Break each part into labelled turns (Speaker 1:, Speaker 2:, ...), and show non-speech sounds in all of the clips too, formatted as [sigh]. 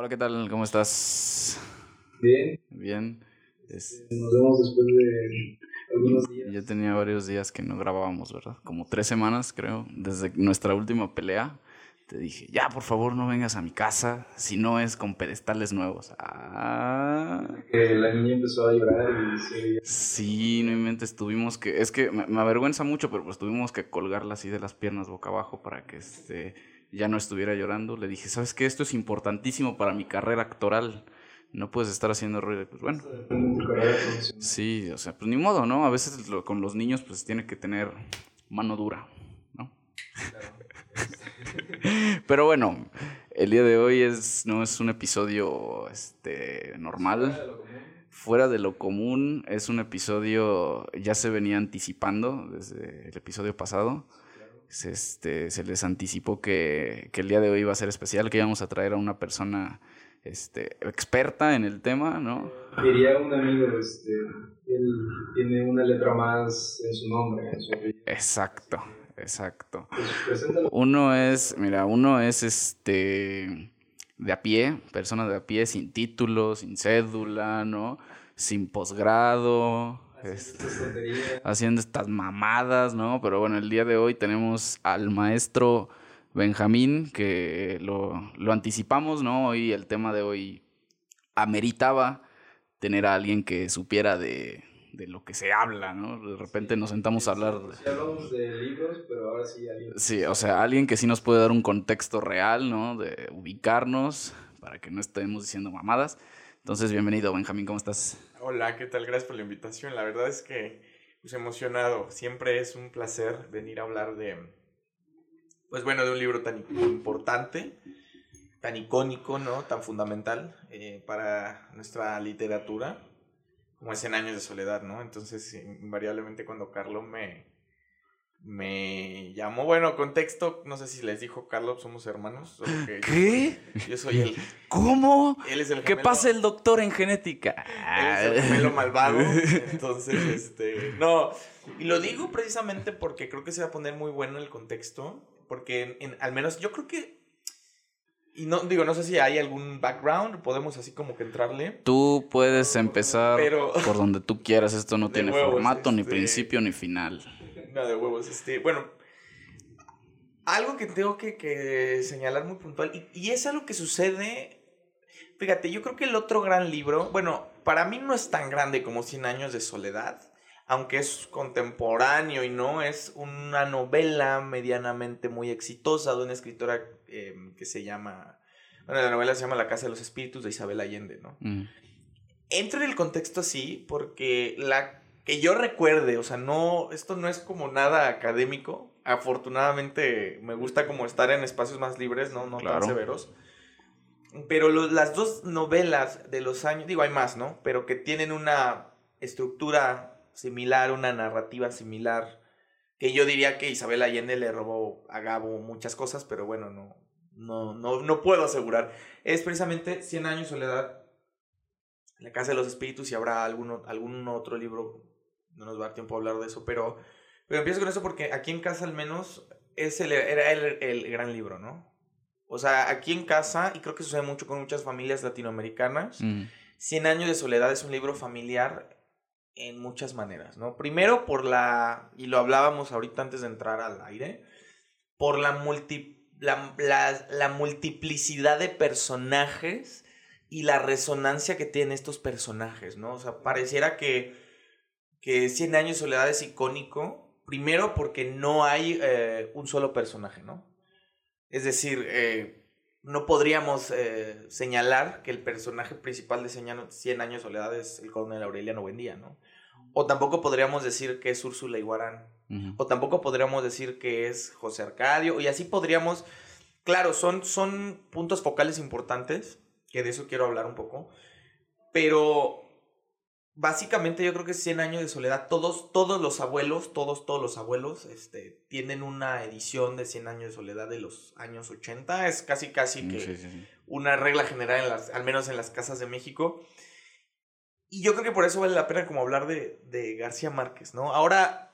Speaker 1: Hola, ¿qué tal? ¿Cómo estás?
Speaker 2: Bien.
Speaker 1: Bien. Es-
Speaker 2: Nos vemos después de algunos días.
Speaker 1: Ya tenía varios días que no grabábamos, ¿verdad? Como tres semanas, creo, desde nuestra última pelea. Te dije, ya, por favor, no vengas a mi casa si no es con pedestales nuevos. Ah.
Speaker 2: Que la niña empezó a llorar y se.
Speaker 1: Sí, no inventes, tuvimos que, es que me, me avergüenza mucho, pero pues tuvimos que colgarla así de las piernas boca abajo para que este, ya no estuviera llorando. Le dije, ¿sabes qué? Esto es importantísimo para mi carrera actoral. No puedes estar haciendo ruido. Pues bueno, sí, o sea, pues ni modo, ¿no? A veces lo- con los niños pues tiene que tener mano dura, ¿no? [laughs] Pero bueno, el día de hoy es, no es un episodio este, normal fuera de lo común. Es un episodio, ya se venía anticipando desde el episodio pasado. Se, este, se les anticipó que, que el día de hoy iba a ser especial, que íbamos a traer a una persona este, experta en el tema, ¿no?
Speaker 2: Diría un amigo, este, él tiene una letra más en su nombre, en su apellido.
Speaker 1: Exacto, exacto.
Speaker 2: Pues.
Speaker 1: Uno es, mira, uno es este de a pie, persona de a pie, sin título, sin cédula, ¿no? Sin posgrado, este, [laughs] haciendo estas mamadas, ¿no? Pero bueno, el día de hoy tenemos al maestro Benjamín, que lo, lo anticipamos, ¿no? Hoy el tema de hoy ameritaba tener a alguien que supiera de, de lo que se habla, ¿no? De repente nos sentamos a hablar...
Speaker 2: Sí hablamos de libros, pero ahora sí alguien.
Speaker 1: Sí, o sea, alguien que sí nos puede dar un contexto real, ¿no? De ubicarnos, para que no estemos diciendo mamadas. Entonces, bienvenido, Benjamín, ¿cómo estás?
Speaker 3: Hola, ¿qué tal? Gracias por la invitación. La verdad es que, pues emocionado. Siempre es un placer venir a hablar de, pues bueno, de un libro tan importante, tan icónico, ¿no? Tan fundamental eh, para nuestra literatura, como es Cien años de soledad, ¿no? Entonces, invariablemente cuando Carlos me, me llamó, bueno, contexto, no sé si les dijo Carlos, somos hermanos. [gasps]
Speaker 1: ¿Qué?
Speaker 3: Yo soy el,
Speaker 1: ¿Cómo?
Speaker 3: él es el
Speaker 1: ¿Qué
Speaker 3: gemelo-
Speaker 1: pasa el doctor en genética?
Speaker 3: Él es el gemelo malvado. [laughs] Entonces, este. No. Y lo digo precisamente porque creo que se va a poner muy bueno el contexto. Porque en, al menos yo creo que. Y no, digo, no sé si hay algún background. Podemos así como que entrarle.
Speaker 1: Tú puedes empezar
Speaker 3: Pero-
Speaker 1: por donde tú quieras. Esto no [laughs] tiene
Speaker 3: huevos,
Speaker 1: formato, ni
Speaker 3: este.
Speaker 1: principio, ni final.
Speaker 3: De huevos. Este. Bueno. Algo que tengo que, que señalar muy puntual. Y, y es algo que sucede. Fíjate, yo creo que el otro gran libro. Bueno, para mí no es tan grande como Cien años de soledad. Aunque es contemporáneo y no, es una novela medianamente muy exitosa de una escritora eh, que se llama. Bueno, la novela se llama La Casa de los Espíritus de Isabel Allende, ¿no?
Speaker 1: Mm.
Speaker 3: Entro en el contexto así porque la que yo recuerde, o sea, no, esto no es como nada académico. Afortunadamente me gusta como estar en espacios más libres, no, no
Speaker 1: Claro.
Speaker 3: tan severos. Pero lo- las dos novelas de los años, digo, hay más, ¿no? Pero que tienen una estructura similar, una narrativa similar, que yo diría que Isabel Allende le robó a Gabo muchas cosas, pero bueno, no, no, no, no puedo asegurar. Es precisamente Cien años de soledad la Casa de los Espíritus y habrá algún, algún otro libro, no nos va a dar tiempo a hablar de eso, pero, pero empiezo con eso porque aquí en casa al menos es el, era el, el gran libro, ¿no? O sea, aquí en casa, y creo que sucede mucho con muchas familias latinoamericanas,
Speaker 1: Mm.
Speaker 3: Cien años de soledad es un libro familiar en muchas maneras, ¿no? Primero por la, y lo hablábamos ahorita antes de entrar al aire, por la, multi, la, la- la multiplicidad de personajes y la resonancia que tienen estos personajes, ¿no? O sea, pareciera que, que Cien años de soledad es icónico, primero porque no hay eh, un solo personaje, ¿no? Es decir, eh, no podríamos eh, señalar que el personaje principal de Cien años, Cien años de soledad es el coronel Aureliano Buendía, ¿no? O tampoco podríamos decir que es Úrsula Iguarán. O tampoco podríamos decir que es José Arcadio. Y así podríamos. Claro, son, son puntos focales importantes. Que de eso quiero hablar un poco. Pero. Básicamente yo creo que 100 años de soledad, todos, todos los abuelos, todos, todos los abuelos, este, tienen una edición de 100 años de soledad de los años 80. Es casi, casi
Speaker 1: Mm,
Speaker 3: que
Speaker 1: sí, sí, sí.
Speaker 3: una regla general, en las, al menos en las casas de México. Y yo creo que por eso vale la pena como hablar de, de García Márquez, ¿no? Ahora,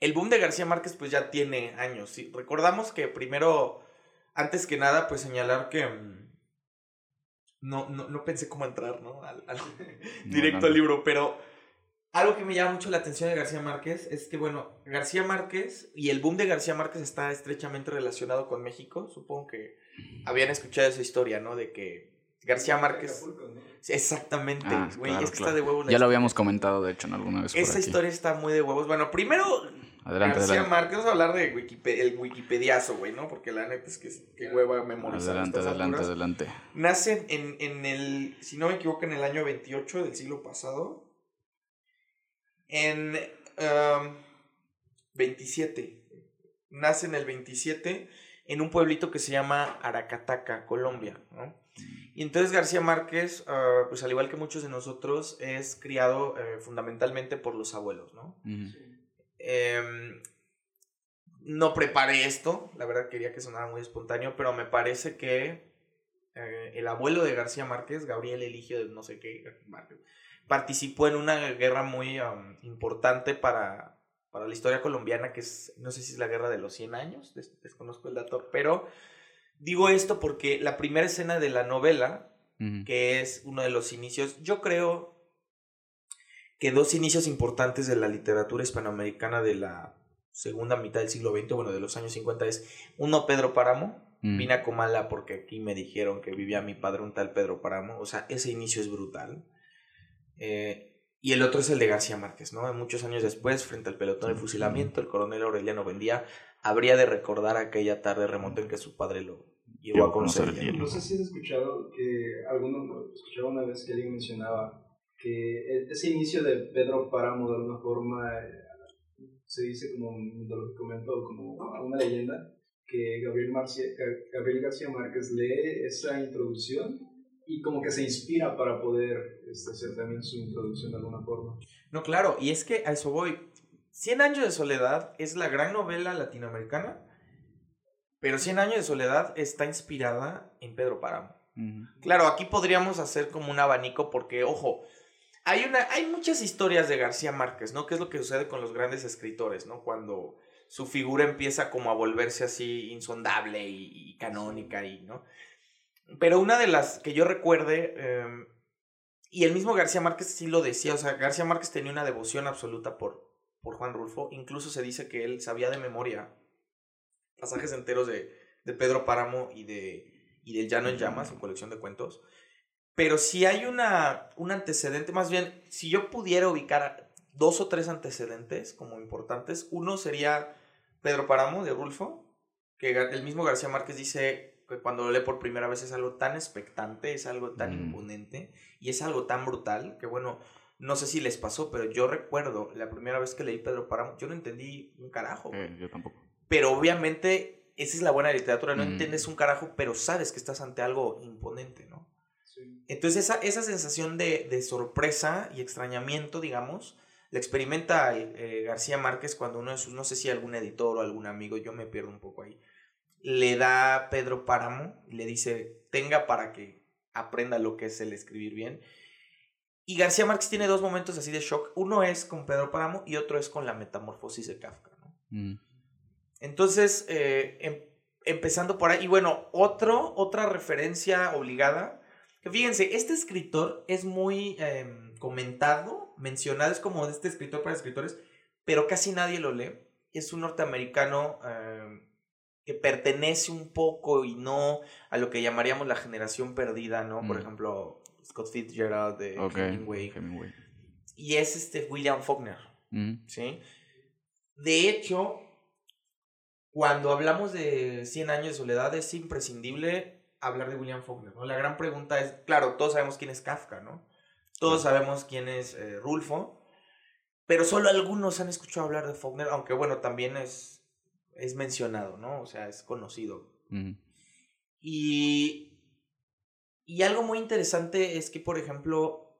Speaker 3: el boom de García Márquez pues ya tiene años, ¿sí? Recordamos que primero, antes que nada, pues señalar que, mm, no, no, no pensé cómo entrar, ¿no? Al, [laughs] [laughs] directo al libro, pero algo que me llama mucho la atención de García Márquez es que, bueno, García Márquez y el boom de García Márquez está estrechamente relacionado con México. Supongo que habían escuchado esa historia, ¿no? De que García Márquez. Exactamente,
Speaker 1: Ah,
Speaker 3: güey.
Speaker 1: claro,
Speaker 3: es que
Speaker 1: claro.
Speaker 3: está de huevos. la
Speaker 1: Ya lo habíamos comentado, de hecho, en alguna vez. por
Speaker 3: Esa
Speaker 1: aquí.
Speaker 3: historia está muy de huevos. Bueno, primero,
Speaker 1: Adelante,
Speaker 3: García
Speaker 1: adelante.
Speaker 3: Márquez, vamos a hablar de Wikipedia, el Wikipediazo, güey, ¿no? Porque la neta es que qué hueva memorizar.
Speaker 1: Adelante,
Speaker 3: estas
Speaker 1: adelante,
Speaker 3: alturas.
Speaker 1: adelante.
Speaker 3: Nace en, en el, si no me equivoco, en el año 28 del siglo pasado. En um, 27. Nace en el 27 en un pueblito que se llama Aracataca, Colombia. ¿no? Y entonces García Márquez, ah, pues al igual que muchos de nosotros, es criado eh, fundamentalmente por los abuelos, ¿no?
Speaker 1: Ujú.
Speaker 3: Em, no preparé esto, la verdad quería que sonara muy espontáneo, pero me parece que eh, el abuelo de García Márquez, Gabriel Eligio de no sé qué, Márquez, participó en una guerra muy um, importante para, para la historia colombiana, que es, no sé si es la guerra de los 100 años, des- desconozco el dato, pero digo esto porque la primera escena de la novela que es uno de los inicios, yo creo que dos inicios importantes de la literatura hispanoamericana de la segunda mitad del siglo XX, bueno, de los años 50 es uno Pedro Páramo,
Speaker 1: Mm.
Speaker 3: vine a Comala porque aquí me dijeron que vivía mi padre un tal Pedro Páramo, o sea, ese inicio es brutal. Eh, y el otro es el de García Márquez, ¿no? Muchos años después, frente al pelotón de fusilamiento, el coronel Aureliano Buendía habría de recordar aquella tarde remota en que su padre lo llevó a conocer.
Speaker 2: No sé si has escuchado que alguno escuchaba una vez que alguien mencionaba que e- ese inicio de Pedro Páramo de alguna forma eh, se dice como mitológicamente o como una leyenda que Gabriel, Marcia, Ga- Gabriel García Márquez lee esa introducción y como que se inspira para poder este, hacer también su introducción de alguna forma.
Speaker 3: No, claro, y es que a eso voy. Cien años de soledad es la gran novela latinoamericana, pero Cien años de soledad está inspirada en Pedro Páramo.
Speaker 1: Ujú.
Speaker 3: Claro, aquí podríamos hacer como un abanico porque, ojo, hay, una, hay muchas historias de García Márquez, ¿no? Que es lo que sucede con los grandes escritores, ¿no? Cuando su figura empieza como a volverse así insondable y, y canónica y, ¿no? Pero una de las que yo recuerde, eh, y el mismo García Márquez sí lo decía, o sea, García Márquez tenía una devoción absoluta por, por Juan Rulfo, incluso se dice que él sabía de memoria pasajes enteros de, de Pedro Páramo y de y del Llano en Llamas, su colección de cuentos. Pero si hay una, un antecedente, más bien, si yo pudiera ubicar dos o tres antecedentes como importantes, uno sería Pedro Páramo de Rulfo, que el mismo García Márquez dice que cuando lo lee por primera vez es algo tan expectante, es algo tan
Speaker 1: Mm.
Speaker 3: imponente y es algo tan brutal que bueno, no sé si les pasó, pero yo recuerdo la primera vez que leí Pedro Páramo, yo no entendí un carajo.
Speaker 1: Eh, yo tampoco.
Speaker 3: Pero obviamente esa es la buena literatura, no
Speaker 1: Mm.
Speaker 3: entiendes un carajo, pero sabes que estás ante algo imponente, ¿no?
Speaker 2: Sí.
Speaker 3: Entonces esa, esa sensación de, de sorpresa y extrañamiento, digamos, la experimenta eh, García Márquez cuando uno de sus, no sé si algún editor o algún amigo, yo me pierdo un poco ahí, le da a Pedro Páramo y le dice, tenga para que aprenda lo que es el escribir bien. Y García Márquez tiene dos momentos así de shock. Uno es con Pedro Páramo y otro es con la metamorfosis de Kafka, ¿no?
Speaker 1: Mm.
Speaker 3: Entonces, eh, em- empezando por ahí, y bueno, otro, otra referencia obligada, que fíjense, este escritor es muy em, comentado, mencionado, es como de este escritor para escritores, pero casi nadie lo lee. Es un norteamericano em, que pertenece un poco y no a lo que llamaríamos la generación perdida, ¿no? Por
Speaker 1: Mm.
Speaker 3: ejemplo, Scott Fitzgerald de
Speaker 1: Ok.
Speaker 3: Hemingway.
Speaker 1: Hemingway.
Speaker 3: Y es este William Faulkner.
Speaker 1: Ujú.
Speaker 3: ¿sí? De hecho, cuando hablamos de 100 años de soledad es imprescindible hablar de William Faulkner, ¿no? La gran pregunta es, claro, todos sabemos quién es Kafka, ¿no? Todos sabemos quién es eh, Rulfo, pero solo algunos han escuchado hablar de Faulkner, aunque bueno, también es, es mencionado, ¿no? O sea, es conocido. Y, y algo muy interesante es que, por ejemplo,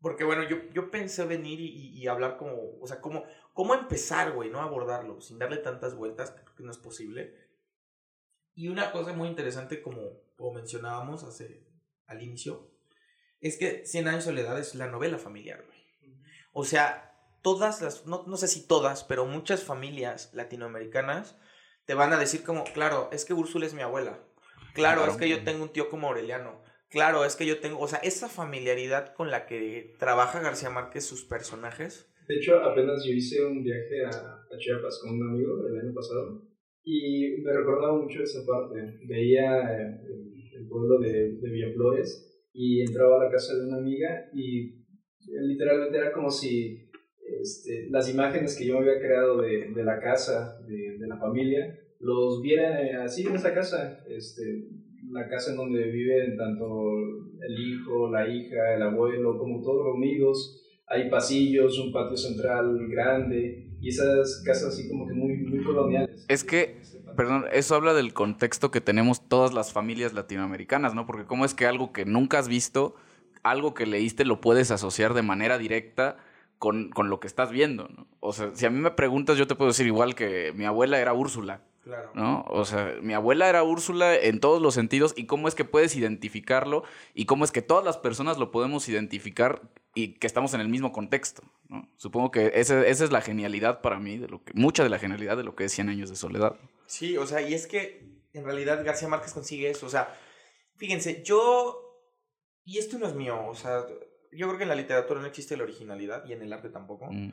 Speaker 3: porque bueno, yo, yo pensé venir y, hablar como, o sea, cómo, cómo empezar, güey, ¿no? Abordarlo, sin darle tantas vueltas, creo que no es posible. Y una cosa muy interesante, como, como mencionábamos hace, al inicio, es que Cien años de soledad es la novela familiar, güey. O sea, todas las, no, no sé si todas, pero muchas familias latinoamericanas te van a decir como, claro, es que Úrsula es mi abuela. Claro,
Speaker 1: Claro.
Speaker 3: es que yo tengo un tío como Aureliano. claro, es que yo tengo, o sea, esa familiaridad con la que trabaja García Márquez sus personajes.
Speaker 2: De hecho, apenas yo hice un viaje a, a Chiapas con un amigo el año pasado y me recordaba mucho esa parte. Veía el, el pueblo de, de Villaflores y entraba a la casa de una amiga y literalmente era como si este, las imágenes que yo me había creado de, de la casa, de, de, la familia, los viera así en esa casa, este, la casa en donde viven tanto el hijo, la hija, el abuelo, como todos reunidos. Hay pasillos, un patio central grande y esas casas así como que muy, coloniales.
Speaker 1: Es que, perdón, eso habla del contexto que tenemos todas las familias latinoamericanas, ¿no? Porque cómo es que algo que nunca has visto, algo que leíste lo puedes asociar de manera directa con, con lo que estás viendo, ¿no? O sea, si a mí me preguntas, yo te puedo decir igual que mi abuela era Úrsula.
Speaker 3: Claro.
Speaker 1: ¿No? O sea, mi abuela era Úrsula en todos los sentidos y cómo es que puedes identificarlo y cómo es que todas las personas lo podemos identificar y que estamos en el mismo contexto, ¿no? Supongo que ese, esa es la genialidad para mí, de lo que, mucha de la genialidad de lo que es 100 años de soledad.
Speaker 3: Sí, o sea, y es que en realidad García Márquez consigue eso, o sea, fíjense, yo, y esto no es mío, o sea, yo creo que en la literatura no existe la originalidad y en el arte tampoco.
Speaker 1: Mm.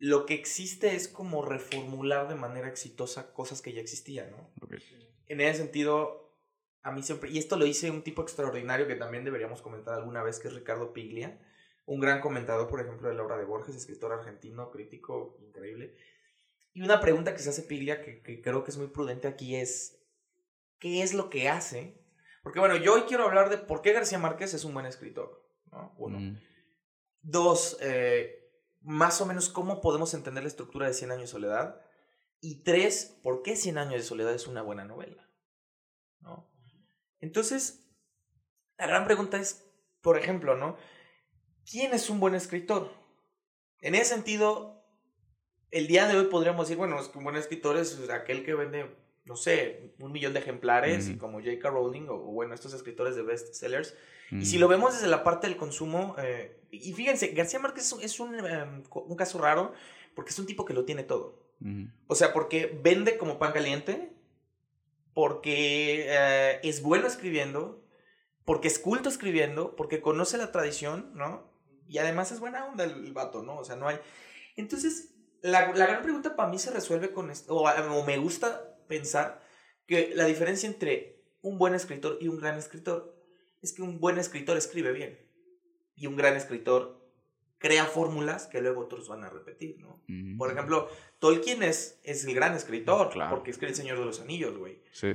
Speaker 3: Lo que existe es como reformular de manera exitosa cosas que ya existían, ¿no? En ese sentido, a mí siempre, y esto lo dice un tipo extraordinario que también deberíamos comentar alguna vez, que es Ricardo Piglia, un gran comentador, por ejemplo, de la obra de Borges, escritor argentino, crítico increíble. Y una pregunta que se hace Piglia, que, que creo que es muy prudente aquí, es, ¿qué es lo que hace? Porque bueno, yo hoy quiero hablar de por qué García Márquez es un buen escritor, ¿no? Uno.
Speaker 1: Mm.
Speaker 3: Dos, eh, más o menos cómo podemos entender la estructura de Cien años de soledad. Y tres, por qué Cien años de soledad es una buena novela. ¿no? Entonces, la gran pregunta es, por ejemplo, ¿no? ¿Quién es un buen escritor? En ese sentido, el día de hoy podríamos decir, bueno, es que un buen escritor es aquel que vende, no sé, un millón de ejemplares, y como J.K. Rowling, o, o bueno, estos escritores de bestsellers,
Speaker 1: Mm.
Speaker 3: y si lo vemos desde la parte del consumo, eh, y fíjense, García Márquez es un, co- un caso raro porque es un tipo que lo tiene todo.
Speaker 1: Mm.
Speaker 3: O sea, porque vende como pan caliente, porque eh, es bueno escribiendo, porque es culto escribiendo, porque conoce la tradición, ¿no? Y además es buena onda el, el vato, ¿no? O sea, no hay... Entonces, la, la gran pregunta para mí se resuelve con esto, o, o me gusta pensar que la diferencia entre un buen escritor y un gran escritor es que un buen escritor escribe bien y un gran escritor crea fórmulas que luego otros van a repetir, ¿no?
Speaker 1: Mm.
Speaker 3: Por ejemplo, Tolkien es, es el gran escritor,
Speaker 1: Claro.
Speaker 3: porque escribe El Señor de los Anillos, güey.
Speaker 1: Sí.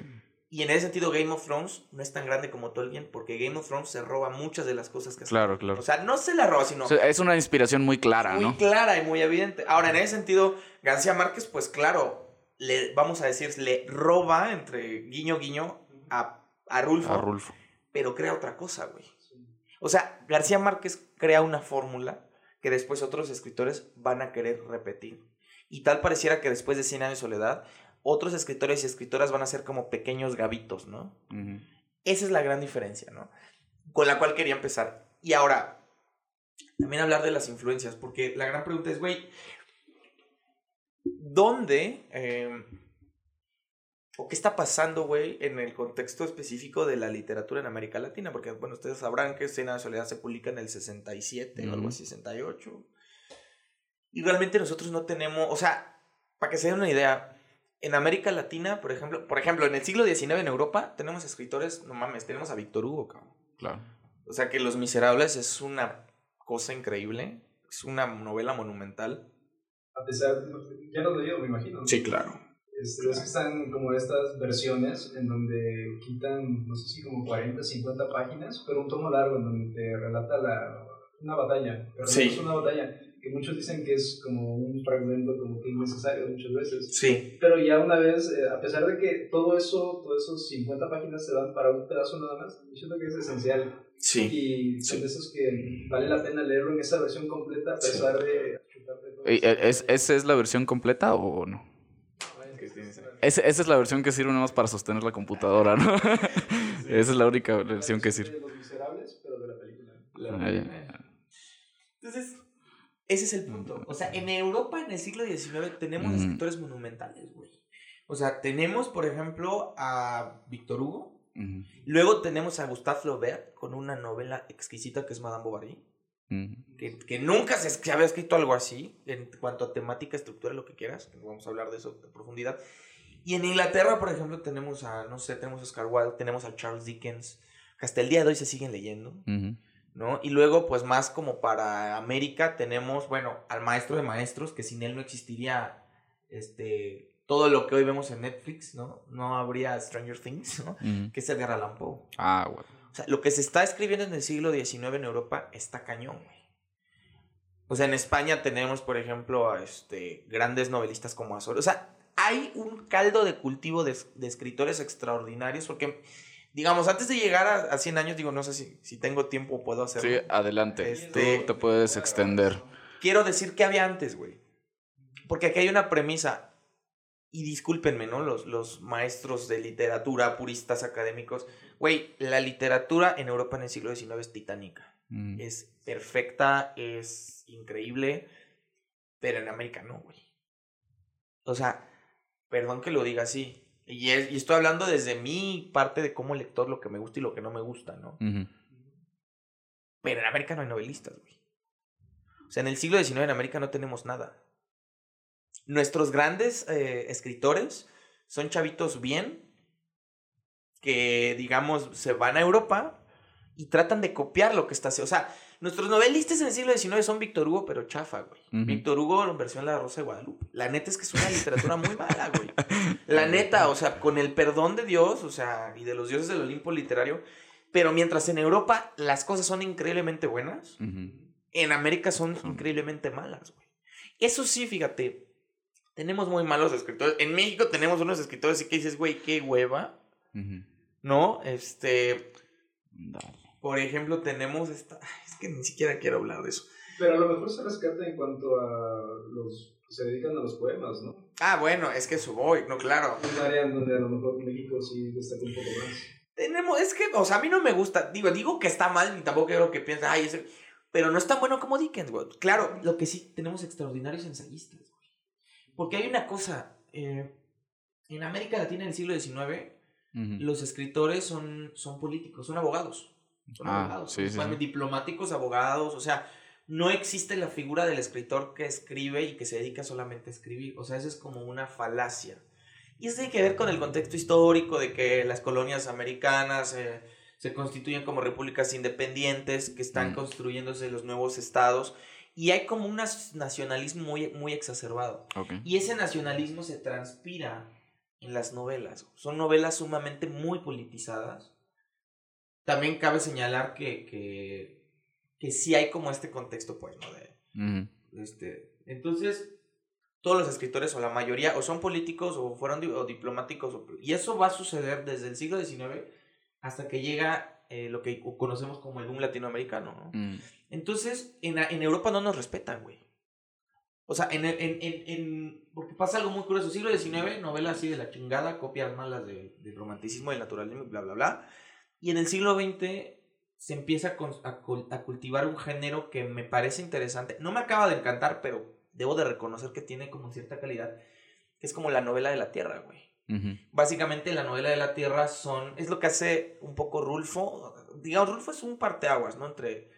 Speaker 3: Y en ese sentido, Game of Thrones no es tan grande como Tolkien, porque Game of Thrones se roba muchas de las cosas que hace.
Speaker 1: Claro, claro.
Speaker 3: O sea, no se la roba, sino
Speaker 1: O sea, es una inspiración muy clara,
Speaker 3: muy
Speaker 1: ¿no?
Speaker 3: clara y muy evidente. Ahora, en ese sentido, García Márquez, pues claro, le, vamos a decir, le roba, entre guiño, guiño, a, a Rulfo,
Speaker 1: A Rulfo.
Speaker 3: pero crea otra cosa, güey. O sea, García Márquez crea una fórmula que después otros escritores van a querer repetir. Y tal pareciera que después de 100 años de soledad, otros escritores y escritoras van a ser como pequeños gavitos, ¿no? Esa es la gran diferencia, ¿no? Con la cual quería empezar. Y ahora, también hablar de las influencias, porque la gran pregunta es, güey, ¿dónde eh, o qué está pasando, güey, en el contexto específico de la literatura en América Latina? Porque, bueno, ustedes sabrán que Escena de Soledad se publica en el 67 o algo así, 68. Y realmente nosotros no tenemos, o sea, para que se den una idea, en América Latina, por ejemplo, por ejemplo, en el siglo XIX en Europa tenemos escritores, no mames, tenemos a Víctor Hugo, cabrón.
Speaker 1: Claro.
Speaker 3: O sea que Los Miserables es una cosa increíble, es una novela monumental.
Speaker 2: A pesar, ya lo he leído, me imagino. ¿no?
Speaker 3: claro.
Speaker 2: Este, es que están como estas versiones en donde quitan, no sé si como 40, 50 páginas, pero un tomo largo en donde te relata la, una batalla. Pero
Speaker 3: Sí.
Speaker 2: es una batalla, que muchos dicen que es como un fragmento como que innecesario muchas veces.
Speaker 3: Sí,
Speaker 2: Pero ya una vez, eh, a pesar de que todo eso, todos esos 50 páginas se dan para un pedazo nada más, yo siento que es esencial.
Speaker 3: sí.
Speaker 2: Y son de esos que vale la pena leerlo en esa versión completa a
Speaker 3: Sí.
Speaker 2: pesar de
Speaker 1: ¿Es, ¿Esa es la versión completa o no? Es- esa es la versión que sirve nada más para sostener la computadora, ¿no? [laughs] esa es la única versión que sirve.
Speaker 2: De Los Miserables, pero de la película.
Speaker 1: Ah.
Speaker 3: Entonces, ese es el punto. O sea, en Europa en el siglo XIX tenemos
Speaker 1: Mm.
Speaker 3: escritores monumentales, güey. O sea, tenemos, por ejemplo, a Víctor Hugo, Luego tenemos a Gustave Flaubert con una novela exquisita que es Madame Bovary. Que, que, nunca se, había escrito algo así en cuanto a temática, estructura, lo que quieras. Vamos a hablar de eso en profundidad. Y en Inglaterra, por ejemplo, tenemos a, no sé, tenemos a Oscar Wilde, tenemos a Charles Dickens, que hasta el día de hoy se siguen leyendo. ¿no? Y luego, pues más como para América, tenemos, bueno, al maestro de maestros, que sin él no existiría este, todo lo que hoy vemos en Netflix, ¿no? No habría Stranger Things, ¿no? Que es Edgar Allan Poe.
Speaker 1: Ah, bueno.
Speaker 3: O sea, lo que se está escribiendo en el siglo XIX en Europa está cañón, güey. O sea, en España tenemos, por ejemplo, este, grandes novelistas como Azor. O sea, hay un caldo de cultivo de, escritores extraordinarios porque, digamos, antes de llegar a, a, 100 años, digo, no sé si, si tengo tiempo o puedo hacerlo.
Speaker 1: Sí, adelante. Este, Tú te puedes extender.
Speaker 3: Quiero decir qué había antes, güey. Porque aquí hay una premisa y discúlpenme, ¿no? Los, los maestros de literatura, puristas académicos. Güey, la literatura en Europa en el siglo XIX es titánica. Mm. Es perfecta, es increíble, pero en América no, güey. O sea, perdón que lo diga así. Y, y, estoy hablando desde mi parte de como lector lo que me gusta y lo que no me gusta, ¿no? Pero en América no hay novelistas, güey. O sea, en el siglo XIX en América no tenemos nada nuestros grandes eh, escritores son chavitos bien, que digamos se van a Europa y tratan de copiar lo que está haciendo. O sea, nuestros novelistas en el siglo XIX son Víctor Hugo, pero chafa, güey. Víctor Hugo en versión La Rosa de Guadalupe. La neta es que es una literatura muy mala, güey. [laughs] La neta, o sea, con el perdón de Dios, o sea, y de los dioses del Olimpo literario. Pero mientras en Europa las cosas son increíblemente buenas, en América son increíblemente malas, güey. Eso sí, fíjate, tenemos muy malos escritores. En México tenemos unos escritores y que dices, güey, qué hueva. ¿No? Este. Por ejemplo, tenemos esta. Es que ni siquiera quiero hablar de eso.
Speaker 2: Pero a lo mejor se rescata en cuanto a los que se dedican a los poemas, ¿no?
Speaker 3: Ah, bueno, es que eso voy, no, claro.
Speaker 2: Es un área en donde a lo mejor México sí destaca un poco más.
Speaker 3: Tenemos, es que, o sea, a mí no me gusta. Digo, digo que está mal, ni tampoco quiero que piensen, ay, ese. Pero no es tan bueno como Dickens, güey. Claro, lo que sí tenemos extraordinarios ensayistas. Porque hay una cosa, eh, en América Latina en el siglo XIX, los escritores son, son políticos, son abogados. Son ah, abogados, diplomáticos, abogados, o sea, no existe la figura del escritor que escribe y que se dedica solamente a escribir. O sea, eso es como una falacia. Y eso tiene que ver con el contexto histórico de que las colonias americanas eh, se constituyen como repúblicas independientes, que están mm. construyéndose los nuevos estados y hay como un nacionalismo muy, muy exacerbado. Y ese nacionalismo se transpira en las novelas. Son novelas sumamente muy politizadas. También cabe señalar que, que, que sí hay como este contexto, pues, ¿no? De, este, entonces, todos los escritores, o la mayoría, o son políticos, o fueron o diplomáticos, y eso va a suceder desde el siglo XIX hasta que llega eh, lo que conocemos como el boom latinoamericano, ¿no? Mm. Entonces, en, en, Europa no nos respetan, güey. O sea, en, en, en, porque pasa algo muy curioso. Siglo XIX, novela así de la chingada, copias malas de, del romanticismo, del naturalismo, bla, bla, bla. Y en el siglo XX se empieza a, a, cultivar un género que me parece interesante. No me acaba de encantar, pero debo de reconocer que tiene como cierta calidad. Que es como la novela de la tierra, güey. Básicamente la novela de la Tierra son, es lo que hace un poco Rulfo, digamos, Rulfo es un parteaguas, ¿no? Entre,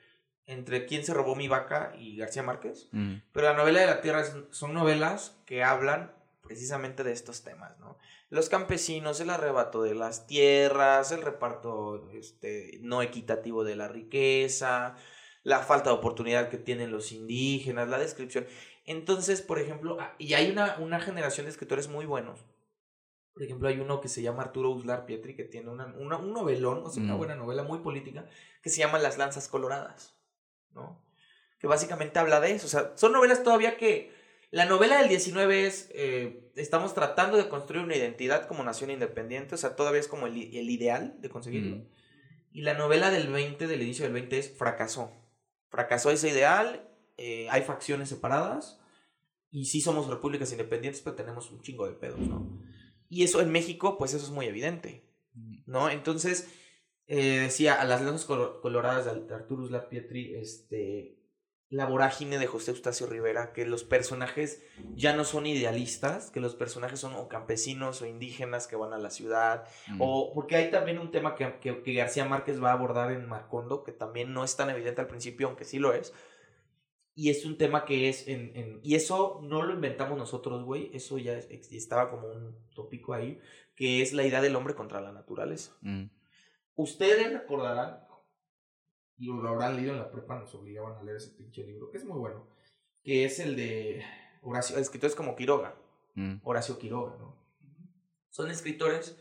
Speaker 3: entre quién se robó mi vaca y García Márquez, pero la novela de la Tierra son novelas que hablan precisamente de estos temas, ¿no? Los campesinos, el arrebato de las tierras, el reparto este, no equitativo de la riqueza, la falta de oportunidad que tienen los indígenas, la descripción. Entonces, por ejemplo, ah, y hay una, una generación de escritores muy buenos por ejemplo, hay uno que se llama Arturo Uslar Pietri, que tiene una, un novelón, o sea, una mm. buena novela muy política, que se llama Las Lanzas Coloradas, ¿no? Que básicamente habla de eso. O sea, son novelas todavía que... La novela del 19 es, eh, estamos tratando de construir una identidad como nación independiente, o sea, todavía es como el, ideal de conseguirlo. Mm. Y la novela del 20, del inicio del 20, es fracasó. Fracasó ese ideal, eh, hay facciones separadas, y sí somos repúblicas independientes, pero tenemos un chingo de pedos, ¿no? Y eso en México, pues eso es muy evidente, ¿no? Entonces, eh, decía, a las lanzas coloradas de Arturus Pietri, este, la vorágine de José Eustacio Rivera, que los personajes ya no son idealistas, que los personajes son o campesinos o indígenas que van a la ciudad,
Speaker 1: Mm.
Speaker 3: o porque hay también un tema que, que- que García Márquez va a abordar en Macondo, que también no es tan evidente al principio, aunque sí lo es, y es un tema que es en... en- y eso no lo inventamos nosotros, güey, eso ya estaba como un tópico ahí, que es la idea del hombre contra la naturaleza.
Speaker 1: Mm.
Speaker 3: Ustedes recordarán, y lo habrán leído en la prepa, nos obligaban a leer ese pinche libro, que es muy bueno, que es el de Horacio, escritores como Quiroga,
Speaker 1: Mm.
Speaker 3: Horacio Quiroga, ¿no? Son escritores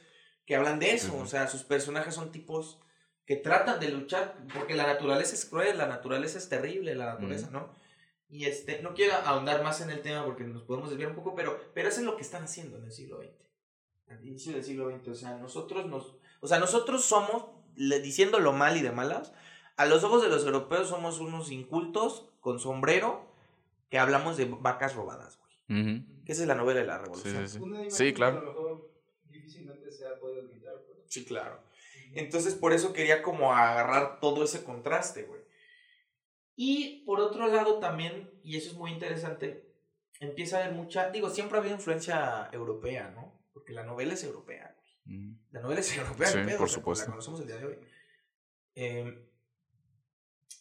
Speaker 3: que hablan de eso, o sea, sus personajes son tipos que tratan de luchar, porque la naturaleza es cruel, la naturaleza es terrible, la naturaleza, ¿no? Y este, no quiero ahondar más en el tema porque nos podemos desviar un poco, pero, pero eso es lo que están haciendo en el siglo XX. Al inicio del siglo XX, o sea, nosotros nos, o sea, nosotros somos, le- diciéndolo mal y de malas, a los ojos de los europeos somos unos incultos con sombrero que hablamos de vacas robadas, güey. Que esa es la novela de la revolución.
Speaker 1: sí,
Speaker 2: que
Speaker 1: claro.
Speaker 2: A lo mejor difícilmente se ha podido quitar, pues.
Speaker 3: Sí, claro. Entonces, por eso quería como agarrar todo ese contraste, güey. Y por otro lado también, y eso es muy interesante, empieza a haber mucha, digo, siempre ha habido influencia europea, ¿no? Porque la novela es europea.
Speaker 1: Mm.
Speaker 3: La novela es [laughs] europea,
Speaker 1: Sí,
Speaker 3: pedo,
Speaker 1: por supuesto.
Speaker 3: La conocemos el día de hoy. Eh,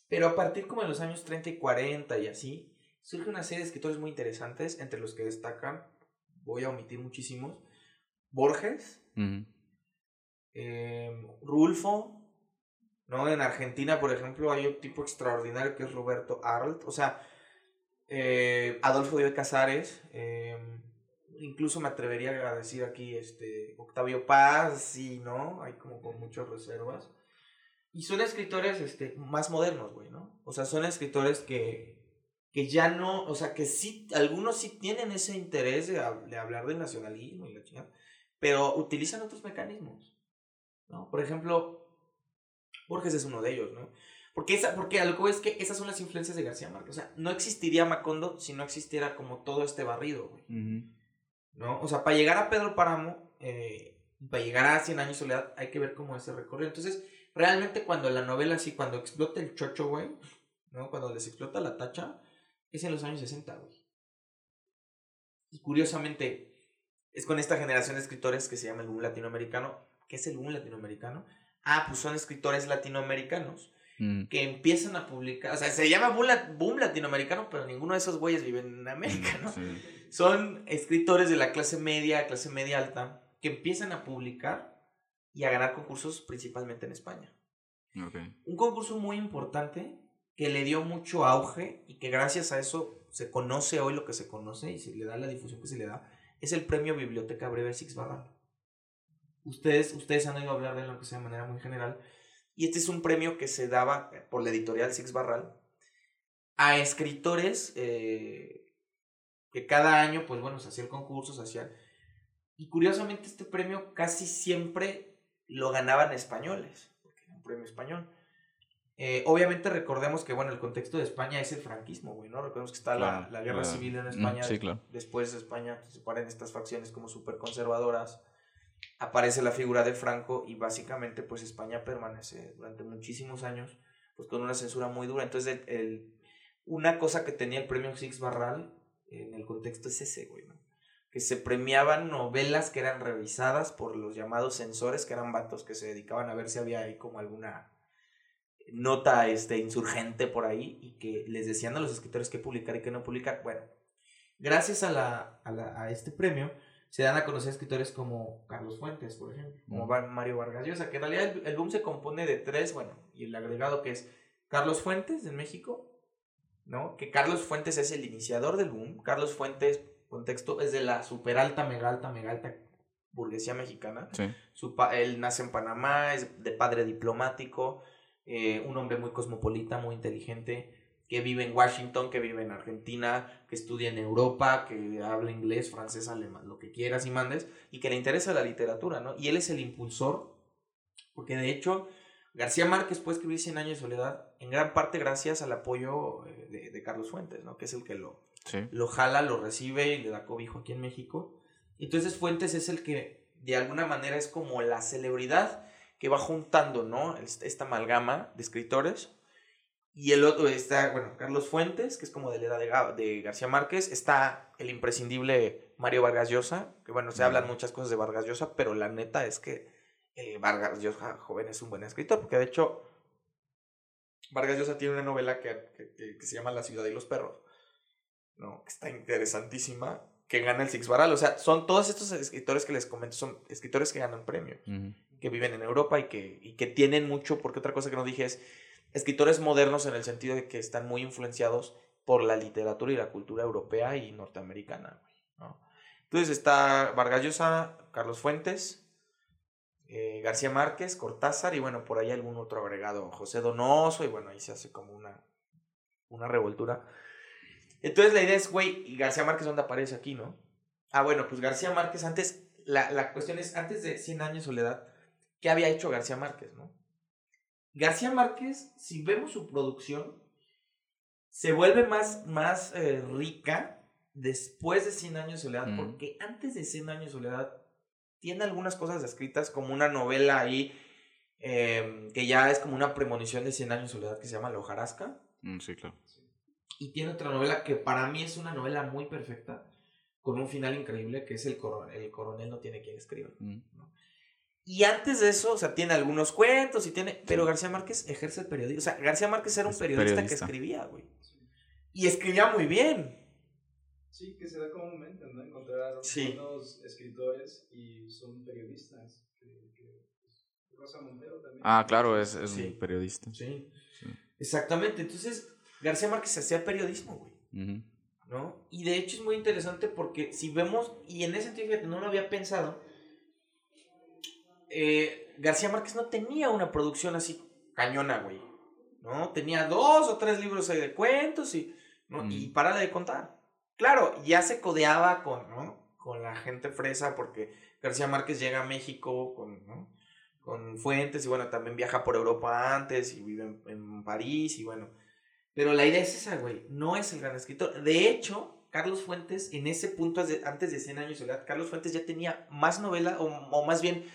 Speaker 3: pero a partir como de los años 30 y 40 y así, surge una serie de escritores muy interesantes, entre los que destacan, voy a omitir muchísimos, Borges, eh, Rulfo, ¿no? En Argentina, por ejemplo, hay un tipo extraordinario que es Roberto Arlt, o sea, eh, Adolfo Díaz Casares, eh, incluso me atrevería a decir aquí este, Octavio Paz, sí, ¿no? Hay como con muchas reservas. Y son escritores este, más modernos, güey, ¿no? O sea, son escritores que, que ya no, o sea, que sí, algunos sí tienen ese interés de, de hablar del nacionalismo y la chingada, pero utilizan otros mecanismos, ¿no? Por ejemplo, Borges es uno de ellos, ¿no? Porque, esa, porque a lo que voy es que esas son las influencias de García Márquez. O sea, no existiría Macondo si no existiera como todo este barrido, güey. ¿no? O sea, para llegar a Pedro Páramo, eh, para llegar a Cien años de soledad, hay que ver cómo ese recorrido. Entonces, realmente cuando la novela así, cuando explota el chocho, güey, ¿no? Cuando les explota la tacha, es en los años 60, güey. Y curiosamente, es con esta generación de escritores que se llama el boom latinoamericano. ¿Qué es el boom latinoamericano? Ah, pues son escritores latinoamericanos
Speaker 1: Mm.
Speaker 3: que empiezan a publicar, o sea, se llama boom, lat- boom latinoamericano, pero ninguno de esos güeyes vive en América, ¿no?
Speaker 1: Sí.
Speaker 3: Son escritores de la clase media, clase media alta, que empiezan a publicar y a ganar concursos principalmente en España. Un concurso muy importante que le dio mucho auge y que gracias a eso se conoce hoy lo que se conoce y se le da la difusión que se le da, es el premio Biblioteca Breve Six Barral. Ustedes, ustedes han oído hablar de él, aunque sea de manera muy general. Y este es un premio que se daba por la editorial Six Barral a escritores eh, que cada año, pues bueno, se hacía el concurso, se hacía... Y curiosamente este premio casi siempre lo ganaban españoles, porque era un premio español. Eh, obviamente recordemos que, bueno, el contexto de España es el franquismo, güey, ¿no? Recordemos que está la,
Speaker 1: Claro,
Speaker 3: la guerra
Speaker 1: claro.
Speaker 3: civil en
Speaker 1: Mm,
Speaker 3: España.
Speaker 1: sí, claro.
Speaker 3: Después de España se separan estas facciones como súper conservadoras. Aparece la figura de Franco y básicamente pues España permanece durante muchísimos años pues con una censura muy dura. Entonces el, una cosa que tenía el premio Six Barral en el contexto es ese, güey, ¿no? Que se premiaban novelas que eran revisadas por los llamados censores, que eran vatos que se dedicaban a ver si había ahí como alguna nota este, insurgente por ahí y que les decían a los escritores qué publicar y qué no publicar. Bueno, gracias a, la, a, la- a este premio se dan a conocer escritores como Carlos Fuentes, por ejemplo, como
Speaker 1: Mm.
Speaker 3: Mario Vargas Llosa, que en realidad el, el boom se compone de tres, bueno, y el agregado que es Carlos Fuentes en México, ¿no? Que Carlos Fuentes es el iniciador del boom. Carlos Fuentes, contexto, es de la super alta, mega alta, mega alta burguesía mexicana.
Speaker 1: Sí.
Speaker 3: Su pa- él nace en Panamá, es de padre diplomático, eh, un hombre muy cosmopolita, muy inteligente, que vive en Washington, que vive en Argentina, que estudia en Europa, que habla inglés, francés, alemán, lo que quieras y mandes, y que le interesa la literatura, ¿no? Y él es el impulsor, porque de hecho García Márquez puede escribir Cien años de soledad, en gran parte gracias al apoyo eh, de, de Carlos Fuentes, ¿no? Que es el que lo,
Speaker 1: Sí.
Speaker 3: lo jala, lo recibe y le da cobijo aquí en México. Entonces Fuentes es el que de alguna manera es como la celebridad que va juntando, ¿no? Est- Esta amalgama de escritores Y el otro está, bueno, Carlos Fuentes, que es como de la edad de, de García Márquez. Está el imprescindible Mario Vargas Llosa, que bueno, se hablan muchas cosas de Vargas Llosa, pero la neta es que eh, Vargas Llosa joven es un buen escritor, porque de hecho Vargas Llosa tiene una novela que, que, que se llama La ciudad y los perros, ¿no? que está interesantísima, que gana el Six Baral. O sea, son todos estos escritores que les comento, son escritores que ganan premios, que viven en Europa y que, y que tienen mucho, porque otra cosa que no dije es escritores modernos en el sentido de que están muy influenciados por la literatura y la cultura europea y norteamericana. ¿no? Entonces está Vargas Llosa, Carlos Fuentes, eh, García Márquez, Cortázar y bueno, por ahí algún otro agregado, José Donoso y bueno, ahí se hace como una, una revoltura. Entonces la idea es, güey, ¿y García Márquez dónde aparece aquí, no? Ah, bueno, pues García Márquez antes, la, la cuestión es, antes de 100 años de soledad, ¿qué había hecho García Márquez, no? García Márquez, si vemos su producción, se vuelve más, más eh, rica después de 100 años de soledad, porque antes de 100 años de soledad tiene algunas cosas escritas como una novela ahí em, que ya es como una premonición de 100 años de soledad que se llama La hojarasca.
Speaker 1: Mm, sí, claro.
Speaker 3: Y tiene otra novela que para mí es una novela muy perfecta, con un final increíble, que es El, el coronel no tiene quien escriba. Mm. Y antes de eso, o sea, tiene algunos cuentos y tiene... Pero García Márquez ejerce el periodismo. O sea, García Márquez era un periodista, que escribía, güey. Y escribía muy bien.
Speaker 2: Sí, que se da comúnmente, ¿no? Encontrar sí. unos escritores y son periodistas. Que, pues, Rosa Montero también.
Speaker 1: Ah, claro, es, es un periodista.
Speaker 3: Sí. Exactamente. Entonces, García Márquez hacía periodismo, güey. ¿No? Y de hecho es muy interesante porque si vemos, y en ese sentido, no lo había pensado, eh, García Márquez no tenía una producción así cañona, güey. ¿No? Tenía dos o tres libros ahí de cuentos y, ¿no? y para de contar. Claro, ya se codeaba con, ¿no? con la gente fresa porque García Márquez llega a México con, ¿no? con Fuentes y bueno, también viaja por Europa antes y vive en, París y bueno. Pero la idea es esa, güey, no es el gran escritor. De hecho, Carlos Fuentes, en ese punto, antes de 100 años de edad, Carlos Fuentes ya tenía más novela, o, más bien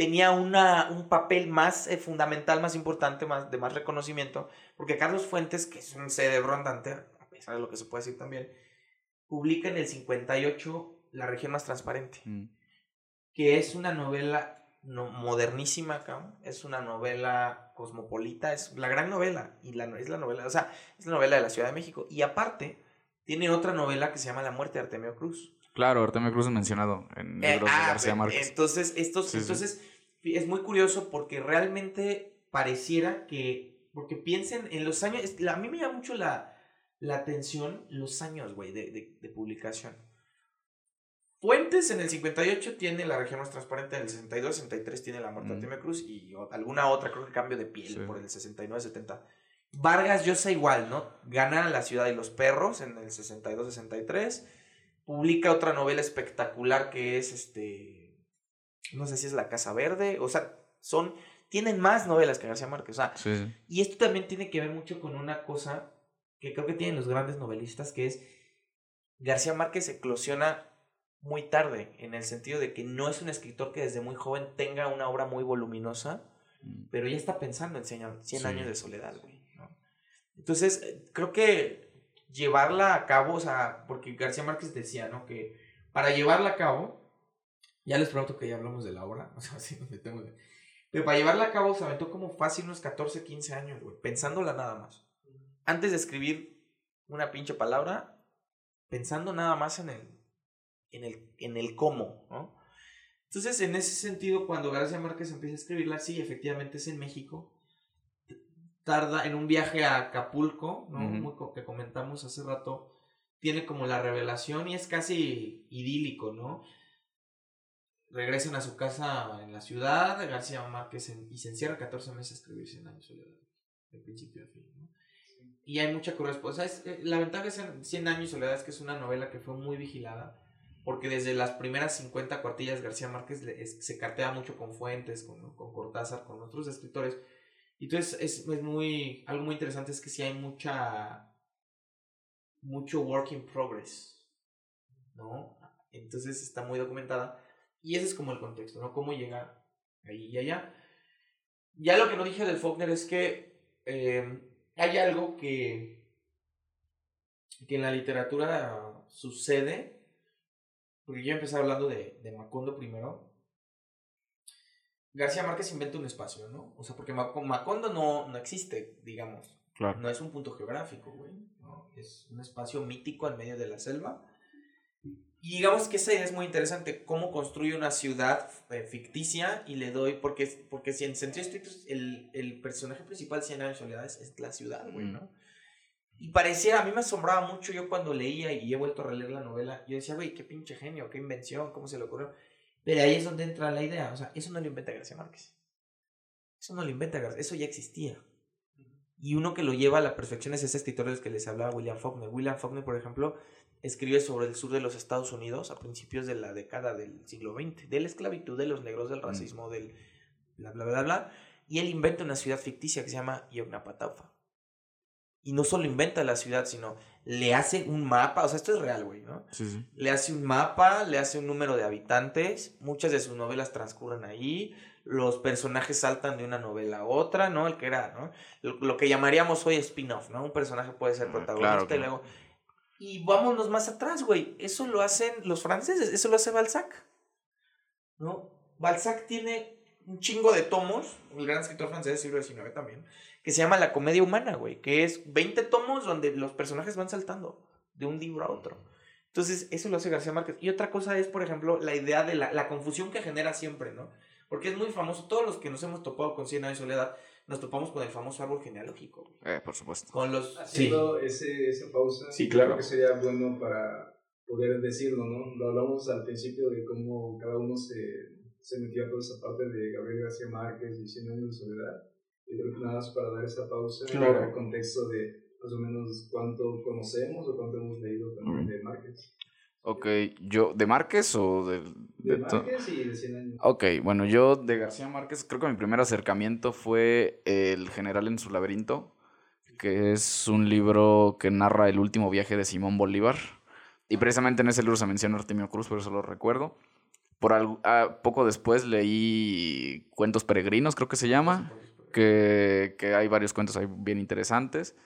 Speaker 3: tenía una, un papel más eh, fundamental, más importante, más, de más reconocimiento, porque Carlos Fuentes, que es un cerebro andante, a pesar de lo que se puede decir también, publica en el 58 La región más transparente, mm. que es una novela no, modernísima, es una novela cosmopolita, es la gran novela, y la, es la novela, o sea, es la novela de la Ciudad de México, y aparte, tiene otra novela que se llama La muerte de Artemio Cruz.
Speaker 1: Claro, Artemio Cruz es mencionado en eh, libros de ah, García Márquez.
Speaker 3: Entonces, estos, entonces es muy curioso porque realmente pareciera que, porque piensen en los años, a mí me llama mucho la, la atención los años, güey, de, de, publicación. Fuentes en el 58 tiene La región más transparente, en el 62, 63 tiene La muerte de Artemio Cruz y alguna otra, creo que Cambio de piel por el 69, 70. Vargas Llosa igual, ¿no? Gana La ciudad de los perros en el 62, 63. Publica otra novela espectacular que es este no sé si es La Casa Verde, o sea, son tienen más novelas que García Márquez, o sea, y esto también tiene que ver mucho con una cosa que creo que tienen los grandes novelistas, que es García Márquez eclosiona muy tarde, en el sentido de que no es un escritor que desde muy joven tenga una obra muy voluminosa, mm. pero ya está pensando en 100 años de soledad, güey. Entonces, eh, creo que llevarla a cabo, o sea, porque García Márquez decía, ¿no? Que para llevarla a cabo, ya les pregunto que ya hablamos de la obra, [laughs] o sea, así me tengo Pero para llevarla a cabo se aventó como fácil unos 14, 15 años, pensándola nada más antes de escribir una pinche palabra, pensando nada más en el, en el, en el cómo, ¿no? Entonces, en ese sentido, cuando García Márquez empieza a escribirla, sí, efectivamente es en México. Tarda en un viaje a Acapulco, ¿no? que comentamos hace rato, tiene como la revelación y es casi idílico, ¿no? Regresan a su casa en la ciudad, García Márquez y se encierra 14 meses a escribir 100 años soledad, de principio a fin, ¿no? y hay mucha correspondencia. Eh, la ventaja de 100 años y soledad es que es una novela que fue muy vigilada, porque desde las primeras 50 cuartillas García Márquez se cartea mucho con Fuentes, con, con Cortázar, con otros escritores. Entonces es, es, muy, algo muy interesante es que sí hay mucha, mucho work in progress, ¿no? Entonces está muy documentada. Y ese es como el contexto, ¿no? Cómo llega ahí y allá. Ya lo que no dije del Faulkner es que... Eh, hay algo que, que en la literatura sucede, porque yo empecé hablando de, de Macondo primero. García Márquez inventa un espacio, ¿no? O sea, porque Macondo no, no existe, digamos. No es un punto geográfico, güey. ¿no? Es un espacio mítico en medio de la selva. Y digamos que esa idea es muy interesante, cómo construye una ciudad eh, ficticia y le doy, porque, porque si en sentido estricto el, el personaje principal, Cien años de soledad, es, la ciudad, güey, ¿no? Y pareciera, a mí me asombraba mucho yo cuando leía y he vuelto a releer la novela, yo decía, güey, qué pinche genio, qué invención, cómo se le ocurrió. Pero ahí es donde entra la idea, o sea, eso no lo inventa García Márquez. Eso no lo inventa García, eso ya existía. Y uno que lo lleva a la perfección es ese escritor del que les hablaba William Faulkner. William Faulkner, por ejemplo, escribe sobre el sur de los Estados Unidos a principios de la década del siglo XX, de la esclavitud, de los negros, del mm. racismo, del bla, bla, bla, bla. Y él inventa una ciudad ficticia que se llama Yognapataufa. Y no solo inventa la ciudad, sino le hace un mapa, o sea, esto es real, güey, ¿no? Sí, sí. Le hace un mapa, le hace un número de habitantes, muchas de sus novelas transcurren ahí, los personajes saltan de una novela a otra, ¿no? El que era, ¿no? Lo, que llamaríamos hoy spin-off, ¿no? Un personaje puede ser protagonista y luego... Y vámonos más atrás, güey. Eso lo hacen los franceses, eso lo hace Balzac, ¿no? Balzac tiene un chingo de tomos, el gran escritor francés del siglo XIX también, que se llama La Comedia Humana, güey, que es 20 tomos donde los personajes van saltando de un libro a otro. Entonces, eso lo hace García Márquez. Y otra cosa es, por ejemplo, la idea de la, la confusión que genera siempre, ¿no? Porque es muy famoso. Todos los que nos hemos topado con 100 años de soledad, nos topamos con el famoso árbol genealógico.
Speaker 1: Eh, por supuesto.
Speaker 3: Con los...
Speaker 2: Haciendo ese, esa pausa,
Speaker 3: sí, claro.
Speaker 2: creo que sería bueno para poder decirlo, ¿no? Lo hablamos al principio de cómo cada uno se, se metió a toda esa parte de Gabriel García Márquez y 100 años de soledad. Y creo que nada más para dar esa pausa, claro. el contexto de más o menos cuánto conocemos o cuánto hemos leído también de Márquez.
Speaker 1: Ok, yo, ¿de Márquez o
Speaker 2: de...? De, Márquez y de Cien años.
Speaker 1: Ok, bueno, yo de García Márquez creo que mi primer acercamiento fue El general en su laberinto, que es un libro que narra el último viaje de Simón Bolívar. Y precisamente en ese libro se menciona Artemio Cruz, por eso lo recuerdo. Por algo, ah, poco después leí Cuentos Peregrinos, creo que se llama, que, hay varios cuentos ahí bien interesantes.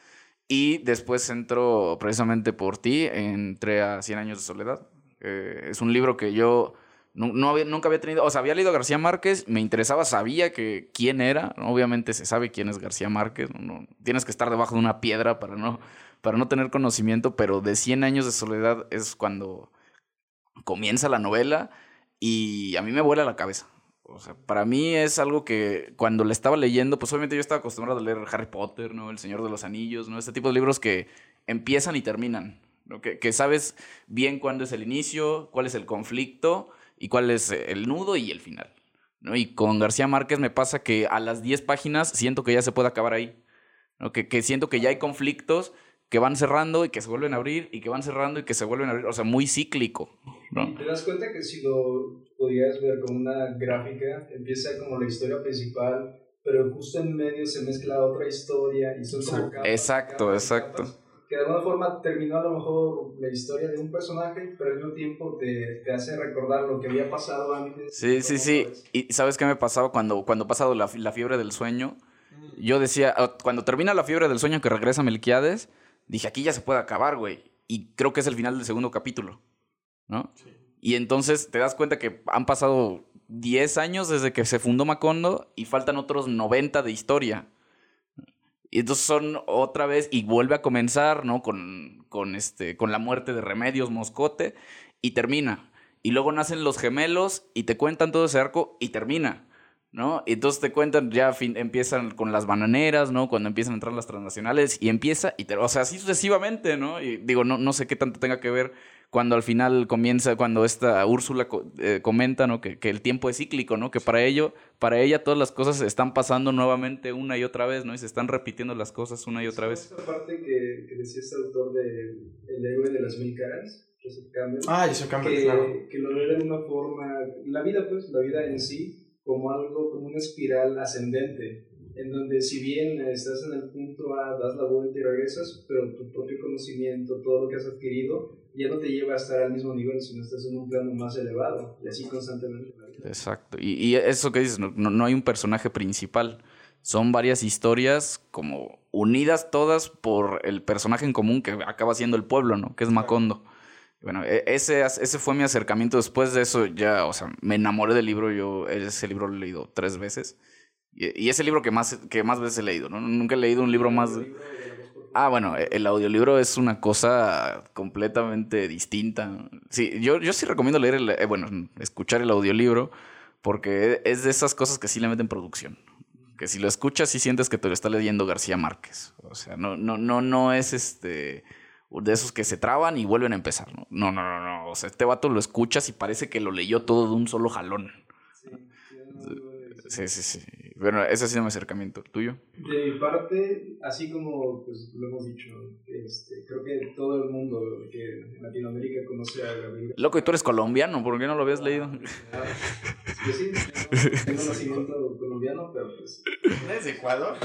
Speaker 1: Y después entro precisamente por ti, entré a Cien años de soledad. Eh, es un libro que yo no, había, nunca había tenido, o sea, había leído a García Márquez, me interesaba, sabía que quién era, obviamente se sabe quién es García Márquez, no, tienes que estar debajo de una piedra para no, para no tener conocimiento, pero de Cien años de soledad es cuando comienza la novela y a mí me vuela la cabeza. O sea, para mí es algo que cuando le estaba leyendo, pues obviamente yo estaba acostumbrado a leer Harry Potter, ¿no? El Señor de los Anillos, ¿no? Este tipo de libros que empiezan y terminan, ¿no? Que, que sabes bien cuándo es el inicio, cuál es el conflicto y cuál es el nudo y el final, ¿no? Y con García Márquez me pasa que a las 10 páginas siento que ya se puede acabar ahí, ¿no? Que, que siento que ya hay conflictos que van cerrando y que se vuelven a abrir y que van cerrando y que se vuelven a abrir, o sea, muy cíclico, ¿no?
Speaker 2: Te das cuenta que si lo podías ver como una gráfica, empieza como la historia principal, pero justo en medio se mezcla otra historia y son como
Speaker 1: capas, Exacto, exacto.
Speaker 2: que de alguna forma terminó a lo mejor la historia de un personaje, pero al mismo tiempo te, te hace recordar lo que había pasado antes.
Speaker 1: Sí, sí, sí. Y ¿sabes qué me pasaba cuando, cuando pasado la, la fiebre del sueño? Yo decía, cuando termina la fiebre del sueño que regresa Melquiades, dije, aquí ya se puede acabar, güey. Y creo que es el final del segundo capítulo, ¿no? Sí. Y entonces te das cuenta que han pasado 10 años desde que se fundó Macondo y faltan otros 90 de historia. Y entonces son otra vez, y vuelve a comenzar, ¿no? Con, con, este, con la muerte de Remedios Moscote, y termina. Y luego nacen los gemelos, y te cuentan todo ese arco, y termina. ¿No? Y entonces te cuentan, ya empiezan con las bananeras, ¿no? Cuando empiezan a entrar las transnacionales, y empieza, y te, o sea, así sucesivamente, ¿no? Y digo, no, no sé qué tanto tenga que ver cuando al final comienza, cuando esta Úrsula eh, comenta, ¿no? Que, que, el tiempo es cíclico, ¿no? Que para ello, para ella todas las cosas se están pasando nuevamente una y otra vez, ¿no? Y se están repitiendo las cosas una y otra vez.
Speaker 2: Esta parte que, que decía este autor de El héroe de las mil caras, Joseph Campbell.
Speaker 3: Ah, Joseph Campbell,
Speaker 2: que,
Speaker 3: claro.
Speaker 2: Que lo ve de una forma, la vida pues, la vida en sí, como algo, como una espiral ascendente en donde si bien estás en el punto A, das la vuelta y regresas, pero tu propio conocimiento, todo lo que has adquirido, ya no te lleva a estar al mismo nivel, sino estás en un plano más elevado, y así constantemente.
Speaker 1: Exacto, y, y eso que dices, no, no, hay un personaje principal, son varias historias como unidas todas por el personaje en común que acaba siendo el pueblo, ¿no? Que es Macondo. Bueno, e, ese, ese fue mi acercamiento. Después de eso ya, o sea, me enamoré del libro. Yo ese libro lo he leído tres veces. Y, y ese libro que más, que más veces he leído, ¿no? Nunca he leído un libro más... Ah, bueno, e, el audiolibro es una cosa completamente distinta. Sí, yo, yo sí recomiendo leer, el, eh, bueno, escuchar el audiolibro, porque es de esas cosas que sí le meten producción. Que si lo escuchas, sí sientes que te lo está leyendo García Márquez. O sea, no, no, no, no es este de esos que se traban y vuelven a empezar. No, no, no, no. O sea, este vato lo escuchas y parece que lo leyó todo de un solo jalón. Sí, sí, sí. Bueno, ese ha sido mi acercamiento. ¿Tuyo?
Speaker 2: De mi parte, así como pues, lo hemos dicho, este, creo que todo el mundo que en Latinoamérica conoce a Gabriel.
Speaker 1: Loco, y tú eres colombiano, ¿por qué no lo habías leído?
Speaker 2: Yo sí, tengo, nacimiento [laughs] colombiano, pero pues.
Speaker 3: ¿Eres de Ecuador?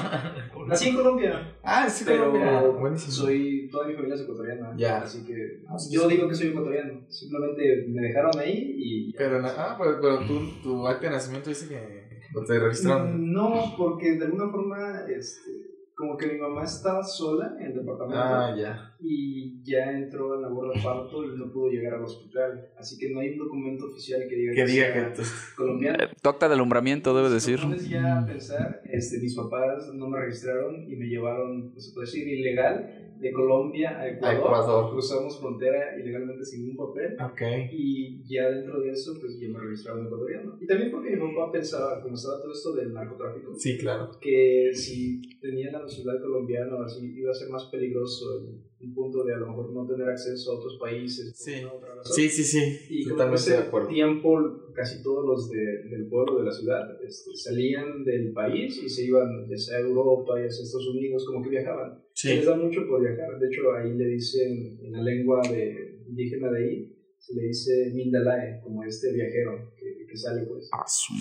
Speaker 2: Nací en Colombia.
Speaker 3: Ah, sí,
Speaker 2: pero
Speaker 3: Colombia.
Speaker 2: Buenísimo. Soy, toda mi familia es ecuatoriana.
Speaker 3: Ya.
Speaker 2: Así que
Speaker 3: Ah, sí,
Speaker 2: yo
Speaker 3: sí.
Speaker 2: digo que soy ecuatoriano. Simplemente me dejaron ahí y.
Speaker 3: Pero, ah, pero, pero tú, tu acta de nacimiento dice que o te registraron.
Speaker 2: Mm, No, porque de alguna forma, este, como que mi mamá estaba sola en el departamento.
Speaker 3: Ah, ya.
Speaker 2: y ya entró en labor de parto y no pudo llegar al hospital. Así que no hay un documento oficial que diga
Speaker 3: Que diga
Speaker 2: sea
Speaker 3: que tú.
Speaker 2: colombiano.
Speaker 1: Eh, Tu acta de alumbramiento, debe decir.
Speaker 2: Pones ya a pensar, este, mis papás no me registraron y me llevaron, pues, se puede decir, ilegal de Colombia a Ecuador. Cruzamos frontera ilegalmente sin ningún papel.
Speaker 3: Ok.
Speaker 2: Y ya dentro de eso, pues ya me registraron ecuatoriano. Y también porque mi papá pensaba, como estaba todo esto del narcotráfico,
Speaker 3: Sí, claro.
Speaker 2: que si tenía la nacionalidad colombiana o así, iba a ser más peligroso un punto de a lo mejor no tener acceso a otros países. por
Speaker 3: Sí.
Speaker 2: otra razón.
Speaker 3: Sí, sí, sí.
Speaker 2: Y
Speaker 3: Totalmente
Speaker 2: ese
Speaker 3: de acuerdo.
Speaker 2: tiempo, casi todos los de- del pueblo, de la ciudad, este, salían del país y se iban ya sea a Europa, ya sea a Estados Unidos, como que viajaban. Se les
Speaker 3: Sí.
Speaker 2: da mucho por viajar. De hecho, ahí le dicen, en la lengua de, indígena de ahí, se le dice Mindalae, como este viajero que, que sale, pues.
Speaker 1: Ah.
Speaker 3: Sí.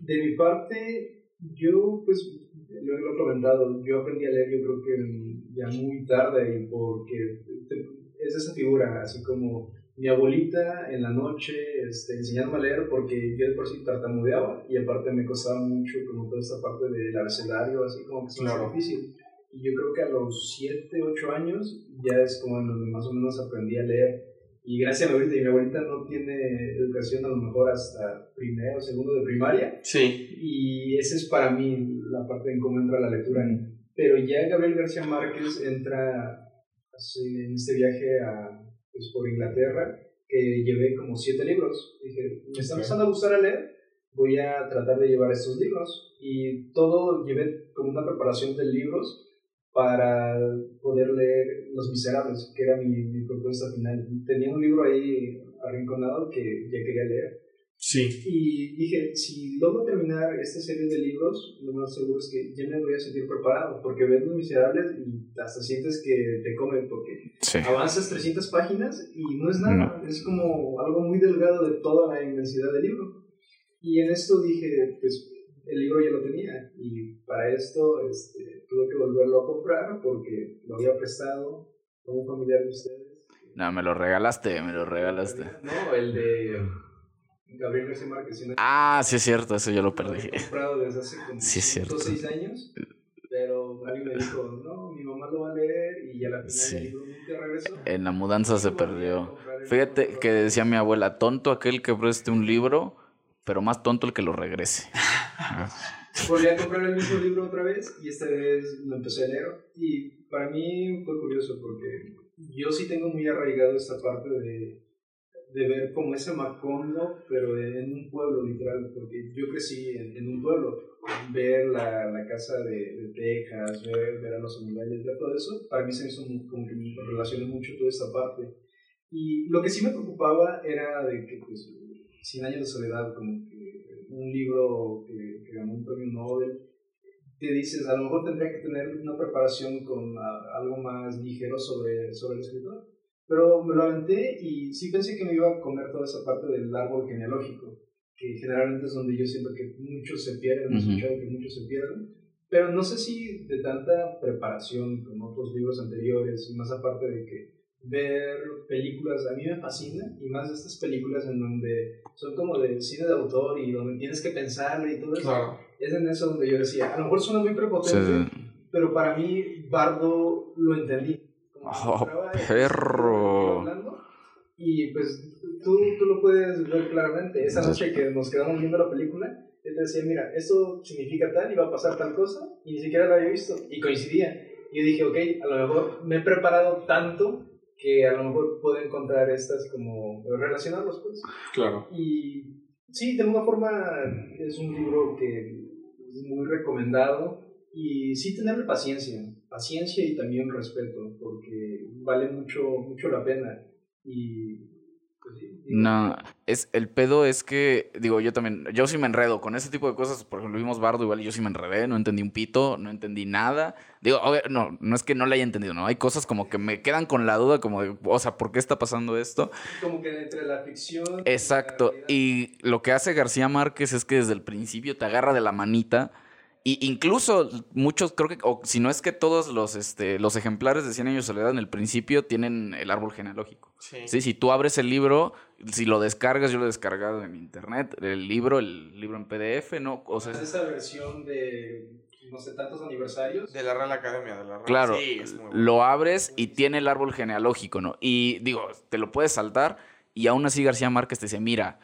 Speaker 2: De mi parte, yo, pues, lo lo he comentado, yo aprendí a leer, yo creo que ya muy tarde, porque es esa figura, así como mi abuelita en la noche este, enseñándome a leer, porque yo de por sí tartamudeaba, y aparte me costaba mucho como toda esta parte del abecedario, así como que es
Speaker 3: Claro.
Speaker 2: difícil. Y yo creo que a los 7, 8 años ya es como en donde más o menos aprendí a leer. Y gracias a mi abuelita, y mi abuelita no tiene educación a lo mejor hasta primero o segundo de primaria,
Speaker 3: Sí.
Speaker 2: y esa es para mí la parte en cómo entra la lectura. Pero ya Gabriel García Márquez entra en este viaje a, pues, por Inglaterra, que llevé como siete libros. Dije, me está empezando a gustar a leer, voy a tratar de llevar estos libros. Y todo llevé como una preparación de libros para poder leer Los Miserables, que era mi, mi propuesta final. Tenía un libro ahí arrinconado que ya quería leer.
Speaker 3: Sí.
Speaker 2: Y dije, si logro terminar esta serie de libros, lo más seguro es que ya me voy a sentir preparado, porque ves Los Miserables y hasta sientes que te comen, porque
Speaker 1: Sí.
Speaker 2: avanzas 300 páginas y no es nada, es como algo muy delgado de toda la inmensidad del libro. Y en esto dije, pues el libro ya lo tenía, y para esto este, tuve que volverlo a comprar porque lo había prestado a un familiar de ustedes.
Speaker 1: No, me lo regalaste, me lo regalaste.
Speaker 2: No, el de Gabriel García Márquez.
Speaker 1: Ah, sí es cierto, eso yo lo perdí.
Speaker 2: había comprado desde hace como
Speaker 1: Sí, es cierto.
Speaker 2: 6 años, pero alguien me dijo, no, mi mamá lo va a leer y a la final
Speaker 1: Sí.
Speaker 2: el libro nunca regresó.
Speaker 1: En la mudanza se perdió. Fíjate que decía mi abuela, tonto aquel que preste un libro, pero más tonto el que lo regrese. [laughs]
Speaker 2: Volví a comprar el mismo libro otra vez y esta vez lo empecé a leer y para mí fue curioso porque yo sí tengo muy arraigado esta parte de, de ver como ese Macondo, pero en un pueblo literal, porque yo crecí en, un pueblo, ver la, la casa de, de Texas, ver, ver a los animales, ver todo eso, para mí se me hizo como que me relacioné mucho toda esta parte. Y lo que sí me preocupaba era de que, pues, Cien años de soledad, como que un libro que ganó un premio Nobel, te dices, a lo mejor tendría que tener una preparación con a- algo más ligero sobre, sobre el escritor. Pero me lo aventé y sí pensé que me iba a comer toda esa parte del árbol genealógico, que generalmente es donde yo siento que muchos se pierden, he
Speaker 1: Ujú.
Speaker 2: escuchado que muchos se pierden. Pero no sé si de tanta preparación con otros libros anteriores, y más aparte de que ver películas, a mí me fascina, y más estas películas en donde son como de cine de autor y donde tienes que pensarle y todo eso.
Speaker 3: Claro.
Speaker 2: Es en eso donde yo decía, a lo mejor suena muy prepotente,
Speaker 1: Sí.
Speaker 2: pero para mí Bardo lo entendí. Como
Speaker 1: Oh, perro.
Speaker 2: hablando, Y pues tú, tú lo puedes ver claramente. Esa noche que nos quedamos viendo la película, él decía, mira, esto significa tal y va a pasar tal cosa, y ni siquiera lo había visto, y coincidía. Y yo dije, ok, a lo mejor me he preparado tanto que a lo mejor puedo encontrar estas como relacionarlos, pues.
Speaker 4: Claro.
Speaker 2: Y sí, de alguna forma es un libro que es muy recomendado y sí tenerle paciencia, paciencia y también respeto, porque vale mucho, mucho la pena. Y
Speaker 1: No, es, el pedo es que, digo, yo también, yo sí me enredo con ese tipo de cosas, por ejemplo, vimos Bardo igual, y yo sí me enredé, no entendí un pito, no entendí nada. Digo, obvio, no, no es que no le haya entendido, no, hay cosas como que me quedan con la duda, como de, o sea, ¿por qué está pasando esto?
Speaker 2: Como que entre la ficción. y la
Speaker 1: Exacto,
Speaker 2: realidad.
Speaker 1: y lo que hace García Márquez es que desde el principio te agarra de la manita. Y incluso muchos, creo que, o si no es que todos los, este, los ejemplares de 100 años de soledad en el principio tienen el árbol genealógico.
Speaker 3: Sí.
Speaker 1: Sí, si tú abres el libro, si lo descargas, yo lo he descargado en internet, el libro, el libro en PDF, ¿no? O sea,
Speaker 2: Es esa versión de no sé tantos aniversarios.
Speaker 3: De la Real Academia, de la Real.
Speaker 1: claro,
Speaker 3: Sí, es muy bueno.
Speaker 1: lo abres y tiene el árbol genealógico, ¿no? Y digo, te lo puedes saltar y aún así García Márquez te dice, mira,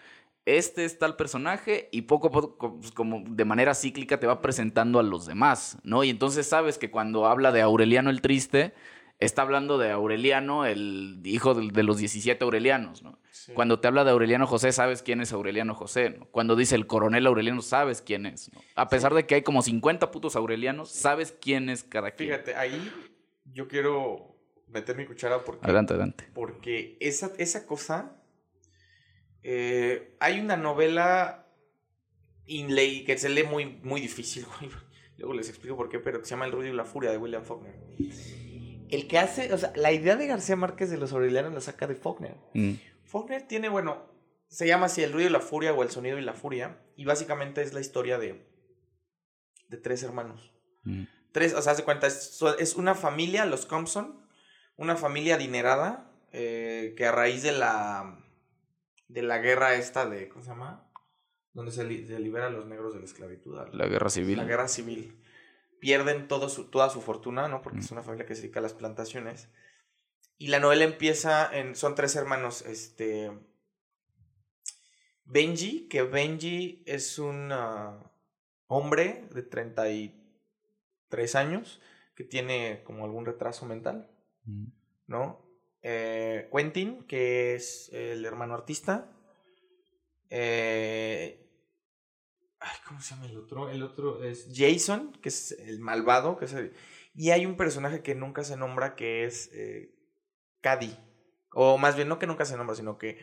Speaker 1: este es tal personaje y poco a poco, pues, como de manera cíclica, te va presentando a los demás, ¿no? Y entonces sabes que cuando habla de Aureliano el Triste, está hablando de Aureliano, el hijo de, de los 17 Aurelianos, ¿no?
Speaker 3: Sí.
Speaker 1: Cuando te habla de Aureliano José, sabes quién es Aureliano José, ¿no? Cuando dice el coronel Aureliano, sabes quién es, ¿no? A pesar de que hay como 50 putos Aurelianos, sabes quién es cada quien.
Speaker 3: Fíjate, ahí yo quiero meter mi cuchara porque,
Speaker 1: Adelante, adelante.
Speaker 3: porque esa, esa cosa. Eh, hay una novela inlay que se lee muy, muy difícil, [laughs] güey. Luego les explico por qué, pero que se llama El Ruido y la Furia de William Faulkner. El que hace, o sea, la idea de García Márquez de los Aurelianos la saca de Faulkner.
Speaker 1: Mm.
Speaker 3: Faulkner tiene, bueno, se llama así El ruido y la furia o El sonido y la furia. Y básicamente es la historia de, de tres hermanos.
Speaker 1: Mm.
Speaker 3: Tres, o sea, hace cuenta, es, es una familia, los Compson, una familia adinerada, eh, que a raíz de la, de la guerra esta de, ¿cómo se llama? Donde se, li- se libera a los negros de la esclavitud.
Speaker 1: La guerra civil.
Speaker 3: la guerra civil. Pierden todo su, toda su fortuna, ¿no? Porque
Speaker 1: Mm.
Speaker 3: es una familia que se dedica a las plantaciones. Y la novela empieza en. Son tres hermanos. Este. Benji, que Benji es un ah, hombre de 33 años que tiene como algún retraso mental,
Speaker 1: Mm.
Speaker 3: ¿no? Eh, Quentin, que es el hermano artista. Eh, Ay, ¿cómo se llama el otro? El otro es Jason, que es el malvado. Que es el- Y hay un personaje que nunca se nombra que es eh, Cady. O más bien, no que nunca se nombra, sino que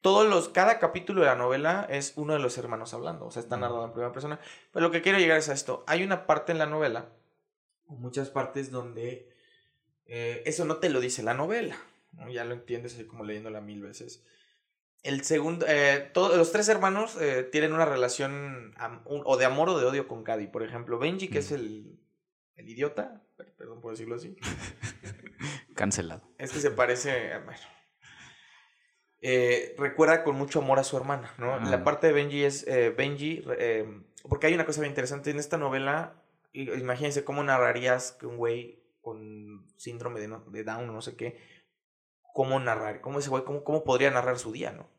Speaker 3: todos los, cada capítulo de la novela es uno de los hermanos hablando. O sea, está narrado en primera persona. Pero lo que quiero llegar es a esto. Hay una parte en la novela, o muchas partes donde eh, eso no te lo dice la novela. ¿no? Ya lo entiendes así como leyéndola mil veces. El segundo, eh, todos los tres hermanos eh, tienen una relación am- un- o de amor o de odio con Cady. Por ejemplo, Benji, que es el, el idiota, per- perdón por decirlo así, [laughs]
Speaker 1: Cancelado.
Speaker 3: este se parece, bueno, eh, recuerda con mucho amor a su hermana, ¿no?
Speaker 1: Ajá.
Speaker 3: La parte de Benji es eh, Benji, eh, porque hay una cosa bien interesante en esta novela. Imagínense cómo narrarías que un güey con síndrome de, no- de Down o no sé qué, cómo narrar, cómo ese güey, cómo, cómo podría narrar su día, ¿no?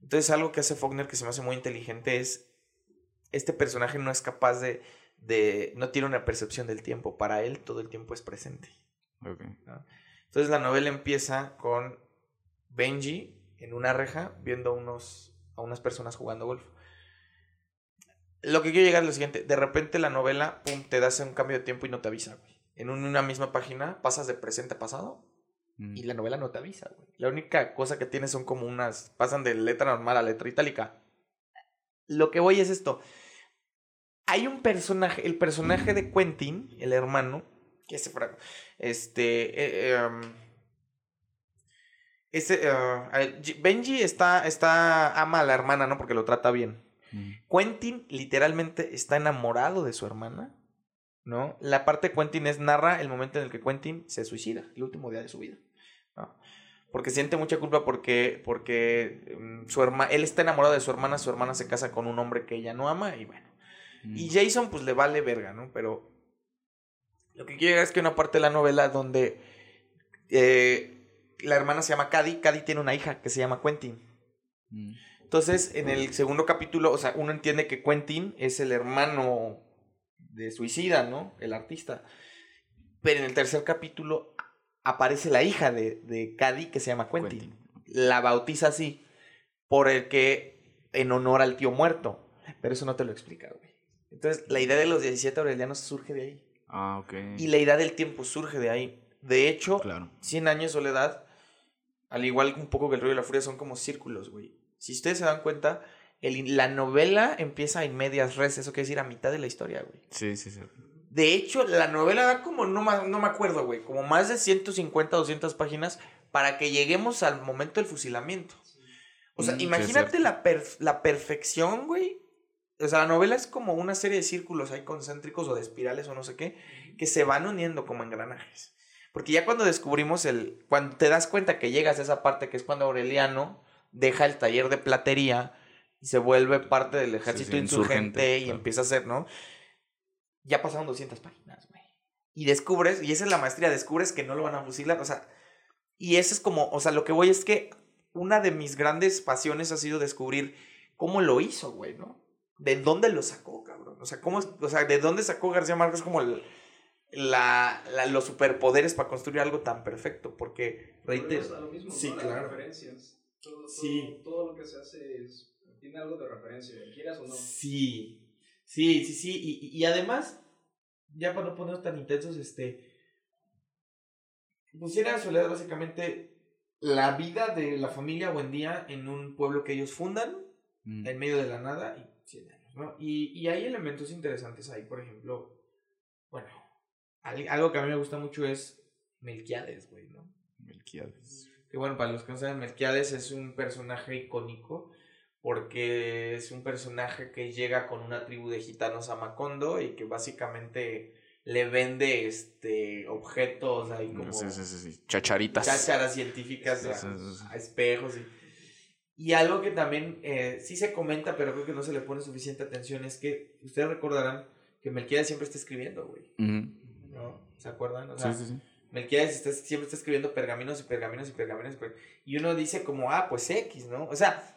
Speaker 3: Entonces algo que hace Faulkner que se me hace muy inteligente es, este personaje no es capaz de, de, no tiene una percepción del tiempo, para él todo el tiempo es presente. Entonces la novela empieza con Benji en una reja viendo a, unos, a unas personas jugando golf. Lo que quiero llegar es lo siguiente. De repente la novela, pum, te das un cambio de tiempo y no te avisa, güey. En un- una misma página pasas de presente a pasado
Speaker 1: Mm.
Speaker 3: y la novela no te avisa, güey. La única cosa que tiene son como unas... Pasan de letra normal a letra itálica. Lo que voy es esto. Hay un personaje, el personaje de Quentin, el hermano, que se fra- Este... eh, eh, um, ese, eh, Benji está, está, ama a la hermana, ¿no? Porque lo trata bien.
Speaker 1: Mm.
Speaker 3: Quentin literalmente está enamorado de su hermana, ¿no? La parte de Quentin es narra el momento en el que Quentin se suicida, el último día de su vida, ¿no? Porque siente mucha culpa porque, porque mm, su herma, él está enamorado de su hermana, su hermana se casa con un hombre que ella no ama y bueno.
Speaker 1: Mm.
Speaker 3: Y Jason pues le vale verga, ¿no? Pero Lo que quiero llegar es que una parte de la novela donde eh, la hermana se llama Cady, Cady tiene una hija que se llama Quentin.
Speaker 1: Mm.
Speaker 3: Entonces, en el segundo capítulo, o sea, uno entiende que Quentin es el hermano de Suicida, ¿no? El artista. Pero en el tercer capítulo aparece la hija de, de Cady que se llama Quentin.
Speaker 1: Quentin.
Speaker 3: La bautiza así por el que en honor al tío muerto. Pero eso no te lo explica, güey. Entonces, la idea de los 17 aurelianos surge de ahí.
Speaker 1: Ah, ok.
Speaker 3: Y la idea del tiempo surge de ahí. De hecho,
Speaker 1: Claro.
Speaker 3: 100 años de soledad, al igual un poco que el río y la furia, son como círculos, güey. Si ustedes se dan cuenta, el- la novela empieza en medias res, eso quiere decir a mitad de la historia, güey.
Speaker 1: Sí, sí, sí.
Speaker 3: De hecho, la novela da como, no, no me acuerdo, güey, como más de 150, 200 páginas para que lleguemos al momento del fusilamiento. O sea,
Speaker 1: Mm,
Speaker 3: imagínate la, perf- la perfección, güey. O sea, la novela es como una serie de círculos ahí concéntricos o de espirales o no sé qué, que se van uniendo como engranajes. Porque ya cuando descubrimos el. Cuando te das cuenta que llegas a esa parte que es cuando Aureliano deja el taller de platería y se vuelve parte del ejército
Speaker 1: sí,
Speaker 3: insurgente,
Speaker 1: insurgente,
Speaker 3: y
Speaker 1: claro.
Speaker 3: empieza a hacer, ¿no? Ya pasaron 200 páginas, güey. Y descubres, y esa es la maestría, descubres que no lo van a fusilar, o sea. Y eso es como, o sea, lo que voy es que una de mis grandes pasiones ha sido descubrir cómo lo hizo, güey, ¿no? ¿De dónde lo sacó, cabrón? O sea, ¿cómo, o sea, ¿de dónde sacó García Márquez como el- la, la- los superpoderes para construir algo tan perfecto? Porque, reitero, sí, claro.
Speaker 2: referencias. Todo, todo-
Speaker 3: Sí.
Speaker 2: todo lo que se hace es, tiene algo de referencia, quieras o no.
Speaker 3: Sí, sí, sí, sí. Y, y- además, ya para no ponernos tan intensos, este. Pusiera a Soledad básicamente la vida de la familia Buendía en un pueblo que ellos fundan,
Speaker 1: Mm.
Speaker 3: en medio de la nada, y 100 años, ¿no? Y, y hay elementos interesantes ahí, por ejemplo. Bueno, al- algo que a mí me gusta mucho es Melquiades, güey, ¿no?
Speaker 1: Melquiades.
Speaker 3: Que bueno, para los que no saben, Melquiades es un personaje icónico porque es un personaje que llega con una tribu de gitanos a Macondo y que básicamente le vende este objetos ahí como
Speaker 1: Sí, sí, sí. Chacharitas.
Speaker 3: chácharas científicas a, a espejos y, y algo que también eh, sí se comenta pero creo que no se le pone suficiente atención es que ustedes recordarán que Melquiades siempre está escribiendo, güey,
Speaker 1: Ujú.
Speaker 3: ¿no? ¿Se acuerdan? O sea. Melquiades está- siempre está escribiendo pergaminos y pergaminos y pergaminos. y per- Y uno dice como, ah, pues X, ¿no? O sea,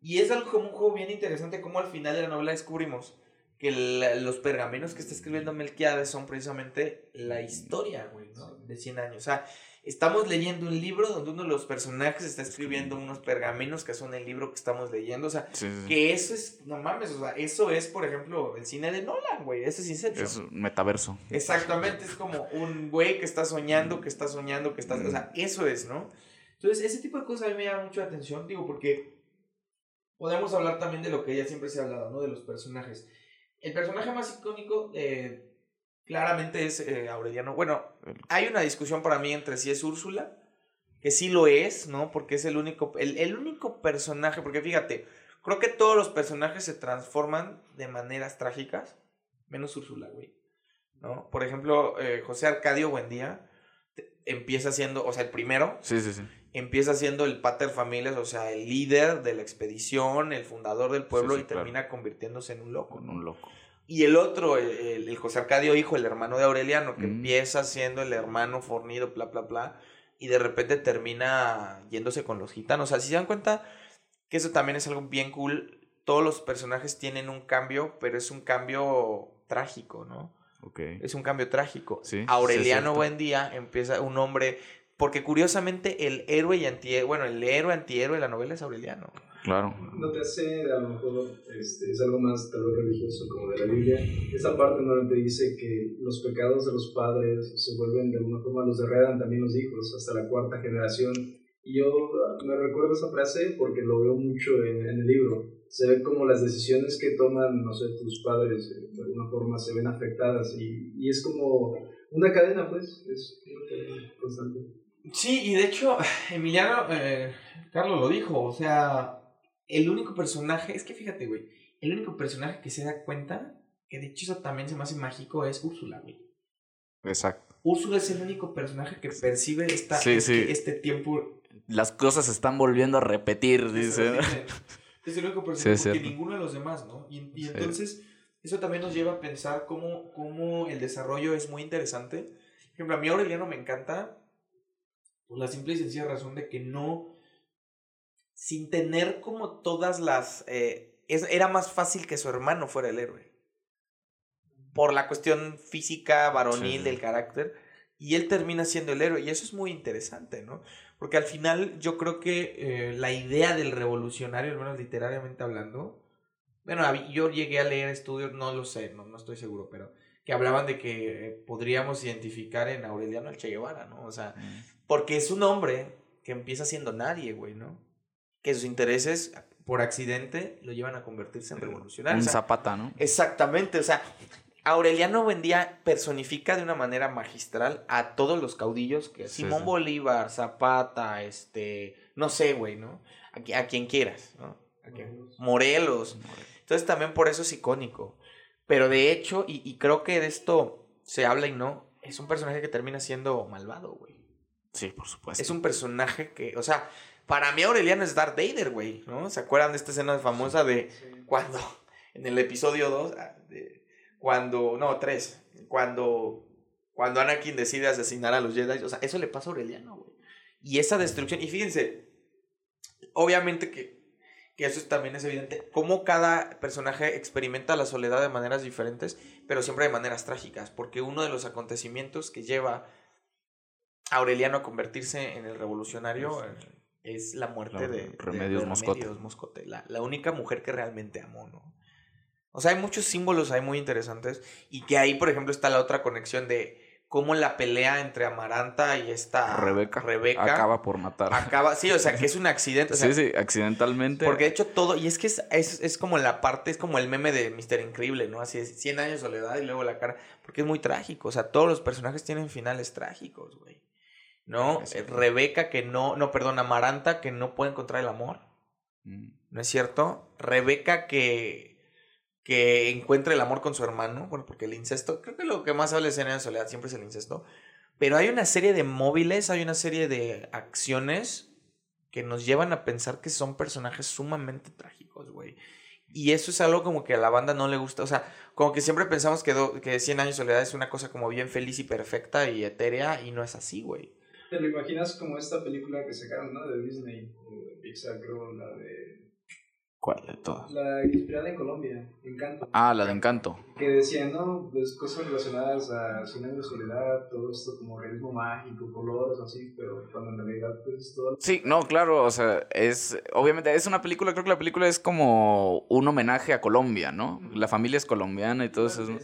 Speaker 3: y es algo como un juego bien interesante como al final de la novela descubrimos que la- los pergaminos que está escribiendo Melquiades son precisamente la historia, güey, ¿no? De 100 años. O sea, estamos leyendo un libro donde uno de los personajes está escribiendo unos pergaminos que son el libro que estamos leyendo. O sea,
Speaker 1: Sí, sí,
Speaker 3: que eso es, no mames, o sea, eso es, por ejemplo, el cine de Nolan, güey. Eso es Inception.
Speaker 1: Es un metaverso.
Speaker 3: Exactamente, es como un güey que está soñando, que está soñando, que está... O sea, eso es, ¿no? Entonces, ese tipo de cosas a mí me llama mucho la atención, digo, porque podemos hablar también de lo que ya siempre se ha hablado, ¿no? De los personajes. El personaje más icónico, eh, claramente es eh, Aureliano. Bueno, hay una discusión para mí entre si es Úrsula, que sí lo es, ¿no? Porque es el único, el, el único personaje, porque fíjate, creo que todos los personajes se transforman de maneras trágicas, menos Úrsula, güey. ¿No? Por ejemplo, eh, José Arcadio Buendía empieza siendo, o sea, el primero,
Speaker 1: Sí, sí, sí.
Speaker 3: Empieza siendo el pater familias, o sea, el líder de la expedición, el fundador del pueblo
Speaker 1: Sí, sí,
Speaker 3: y termina convirtiéndose en un loco. ¿no?
Speaker 1: un loco.
Speaker 3: Y el otro, el, el- el José Arcadio hijo, el hermano de Aureliano, que
Speaker 1: Mm.
Speaker 3: empieza siendo el hermano fornido, bla, bla, bla, y de repente termina yéndose con los gitanos. O sea, si se dan cuenta que eso también es algo bien cool, todos los personajes tienen un cambio, pero es un cambio trágico, ¿no?
Speaker 1: Ok.
Speaker 3: Es un cambio trágico.
Speaker 1: Sí,
Speaker 3: Aureliano. Buendía empieza un hombre, porque curiosamente el héroe y antihéroe, bueno, el héroe antihéroe de la novela es Aureliano.
Speaker 1: Claro.
Speaker 2: No te hace, a lo mejor, este, es algo más tal vez religioso como de la Biblia. Esa parte donde te dice que los pecados de los padres se vuelven de alguna forma, los heredan también los hijos hasta la cuarta generación. Y yo ah, me recuerdo esa frase porque lo veo mucho en, en el libro. Se ve como las decisiones que toman, no sé, tus padres eh, de alguna forma se ven afectadas y, y es como una cadena, pues, es una cadena constante.
Speaker 3: Sí, y de hecho, [sighs] Emiliano, eh, Carlos lo dijo, o sea, el único personaje, es que fíjate, güey, el único personaje que se da cuenta, que de hecho eso también se me hace mágico, es Úrsula, güey.
Speaker 1: Exacto.
Speaker 3: Úrsula es el único personaje que percibe esta,
Speaker 1: Sí,
Speaker 3: este,
Speaker 1: sí.
Speaker 3: este tiempo.
Speaker 1: Las cosas se están volviendo a repetir, dice. [laughs]
Speaker 3: Es el único personaje
Speaker 1: cierto.
Speaker 3: ninguno de los demás, ¿no? Y, entonces, eso también nos lleva a pensar cómo, cómo el desarrollo es muy interesante. Por ejemplo, a mí Aureliano me encanta por la simple y sencilla razón de que no, sin tener como todas las... Eh, era más fácil que su hermano fuera el héroe. Por la cuestión física, varonil del carácter. Y él termina siendo el héroe. Y eso es muy interesante, ¿no? Porque al final yo creo que eh, la idea del revolucionario, al menos literariamente hablando, bueno, yo llegué a leer estudios, no lo sé, no, no estoy seguro, pero que hablaban de que eh, podríamos identificar en Aureliano al Che Guevara, ¿no? O sea. Porque es un hombre que empieza siendo nadie, güey, ¿no? Que sus intereses por accidente lo llevan a convertirse en revolucionario.
Speaker 1: Un zapata, ¿no?
Speaker 3: Exactamente, o sea, Aureliano Buendía personifica de una manera magistral a todos los caudillos que Simón Bolívar, Zapata, este, no sé, güey, ¿no? A, quien quieras, ¿no? Morelos. Entonces también por eso es icónico. Pero de hecho, y, creo que de esto se habla y no, es un personaje que termina siendo malvado, güey.
Speaker 1: Sí, por supuesto.
Speaker 3: Es un personaje que, o sea, para mí Aureliano es Darth Vader, güey, ¿no? ¿Se acuerdan de esta escena famosa de cuando, en el episodio 2, ah, cuando, no, 3, cuando, cuando Anakin decide asesinar a los Jedi, o sea, eso le pasa a Aureliano, güey. Y esa destrucción, y fíjense, obviamente que que eso también es evidente, cómo cada personaje experimenta la soledad de maneras diferentes, pero siempre de maneras trágicas, porque uno de los acontecimientos que lleva Aureliano a convertirse en el revolucionario es la muerte de,
Speaker 1: Remedios,
Speaker 3: Moscote, la, la, única mujer que realmente amó, ¿no? O sea, hay muchos símbolos ahí muy interesantes y que ahí, por ejemplo, está la otra conexión de cómo la pelea entre Amaranta y esta
Speaker 1: Rebeca,
Speaker 3: Rebeca
Speaker 1: acaba por matar.
Speaker 3: Acaba, sí, o sea, que es un [laughs] accidente. sí,
Speaker 1: sí, accidentalmente.
Speaker 3: Porque de hecho todo, y es que es, es, es, como la parte, es como el meme de Mister Increíble, ¿no? Así es, 100 años de soledad y luego la cara, porque es muy trágico, o sea, todos los personajes tienen finales trágicos, güey. ¿No? Eh, Rebeca que no, no, perdón, Amaranta que no puede encontrar el amor. Mm. ¿No es cierto? Rebeca que que encuentre el amor con su hermano, bueno, porque el incesto, creo que lo que más habla de escena de soledad siempre es el incesto, pero hay una serie de móviles, hay una serie de acciones que nos llevan a pensar que son personajes sumamente trágicos, güey. Y eso es algo como que a la banda no le gusta, o sea, como que siempre pensamos que, que 100 años de soledad es una cosa como bien feliz y perfecta y etérea, y no es así, güey.
Speaker 2: ¿Te lo imaginas como esta película que sacaron, ¿no? De Disney, o de Pixar, creo, la de
Speaker 1: ¿Cuál de todas?
Speaker 2: La inspirada en Colombia, Encanto.
Speaker 1: Ah, la de Encanto.
Speaker 2: Que decían, ¿no? Pues cosas relacionadas a Cien de soledad, todo esto como realismo mágico, colores, así, pero cuando en realidad pues todo...
Speaker 1: Sí, no, claro, o sea, es, obviamente, es una película, creo que la película es como un homenaje a Colombia, ¿no? La familia es colombiana y todo eso.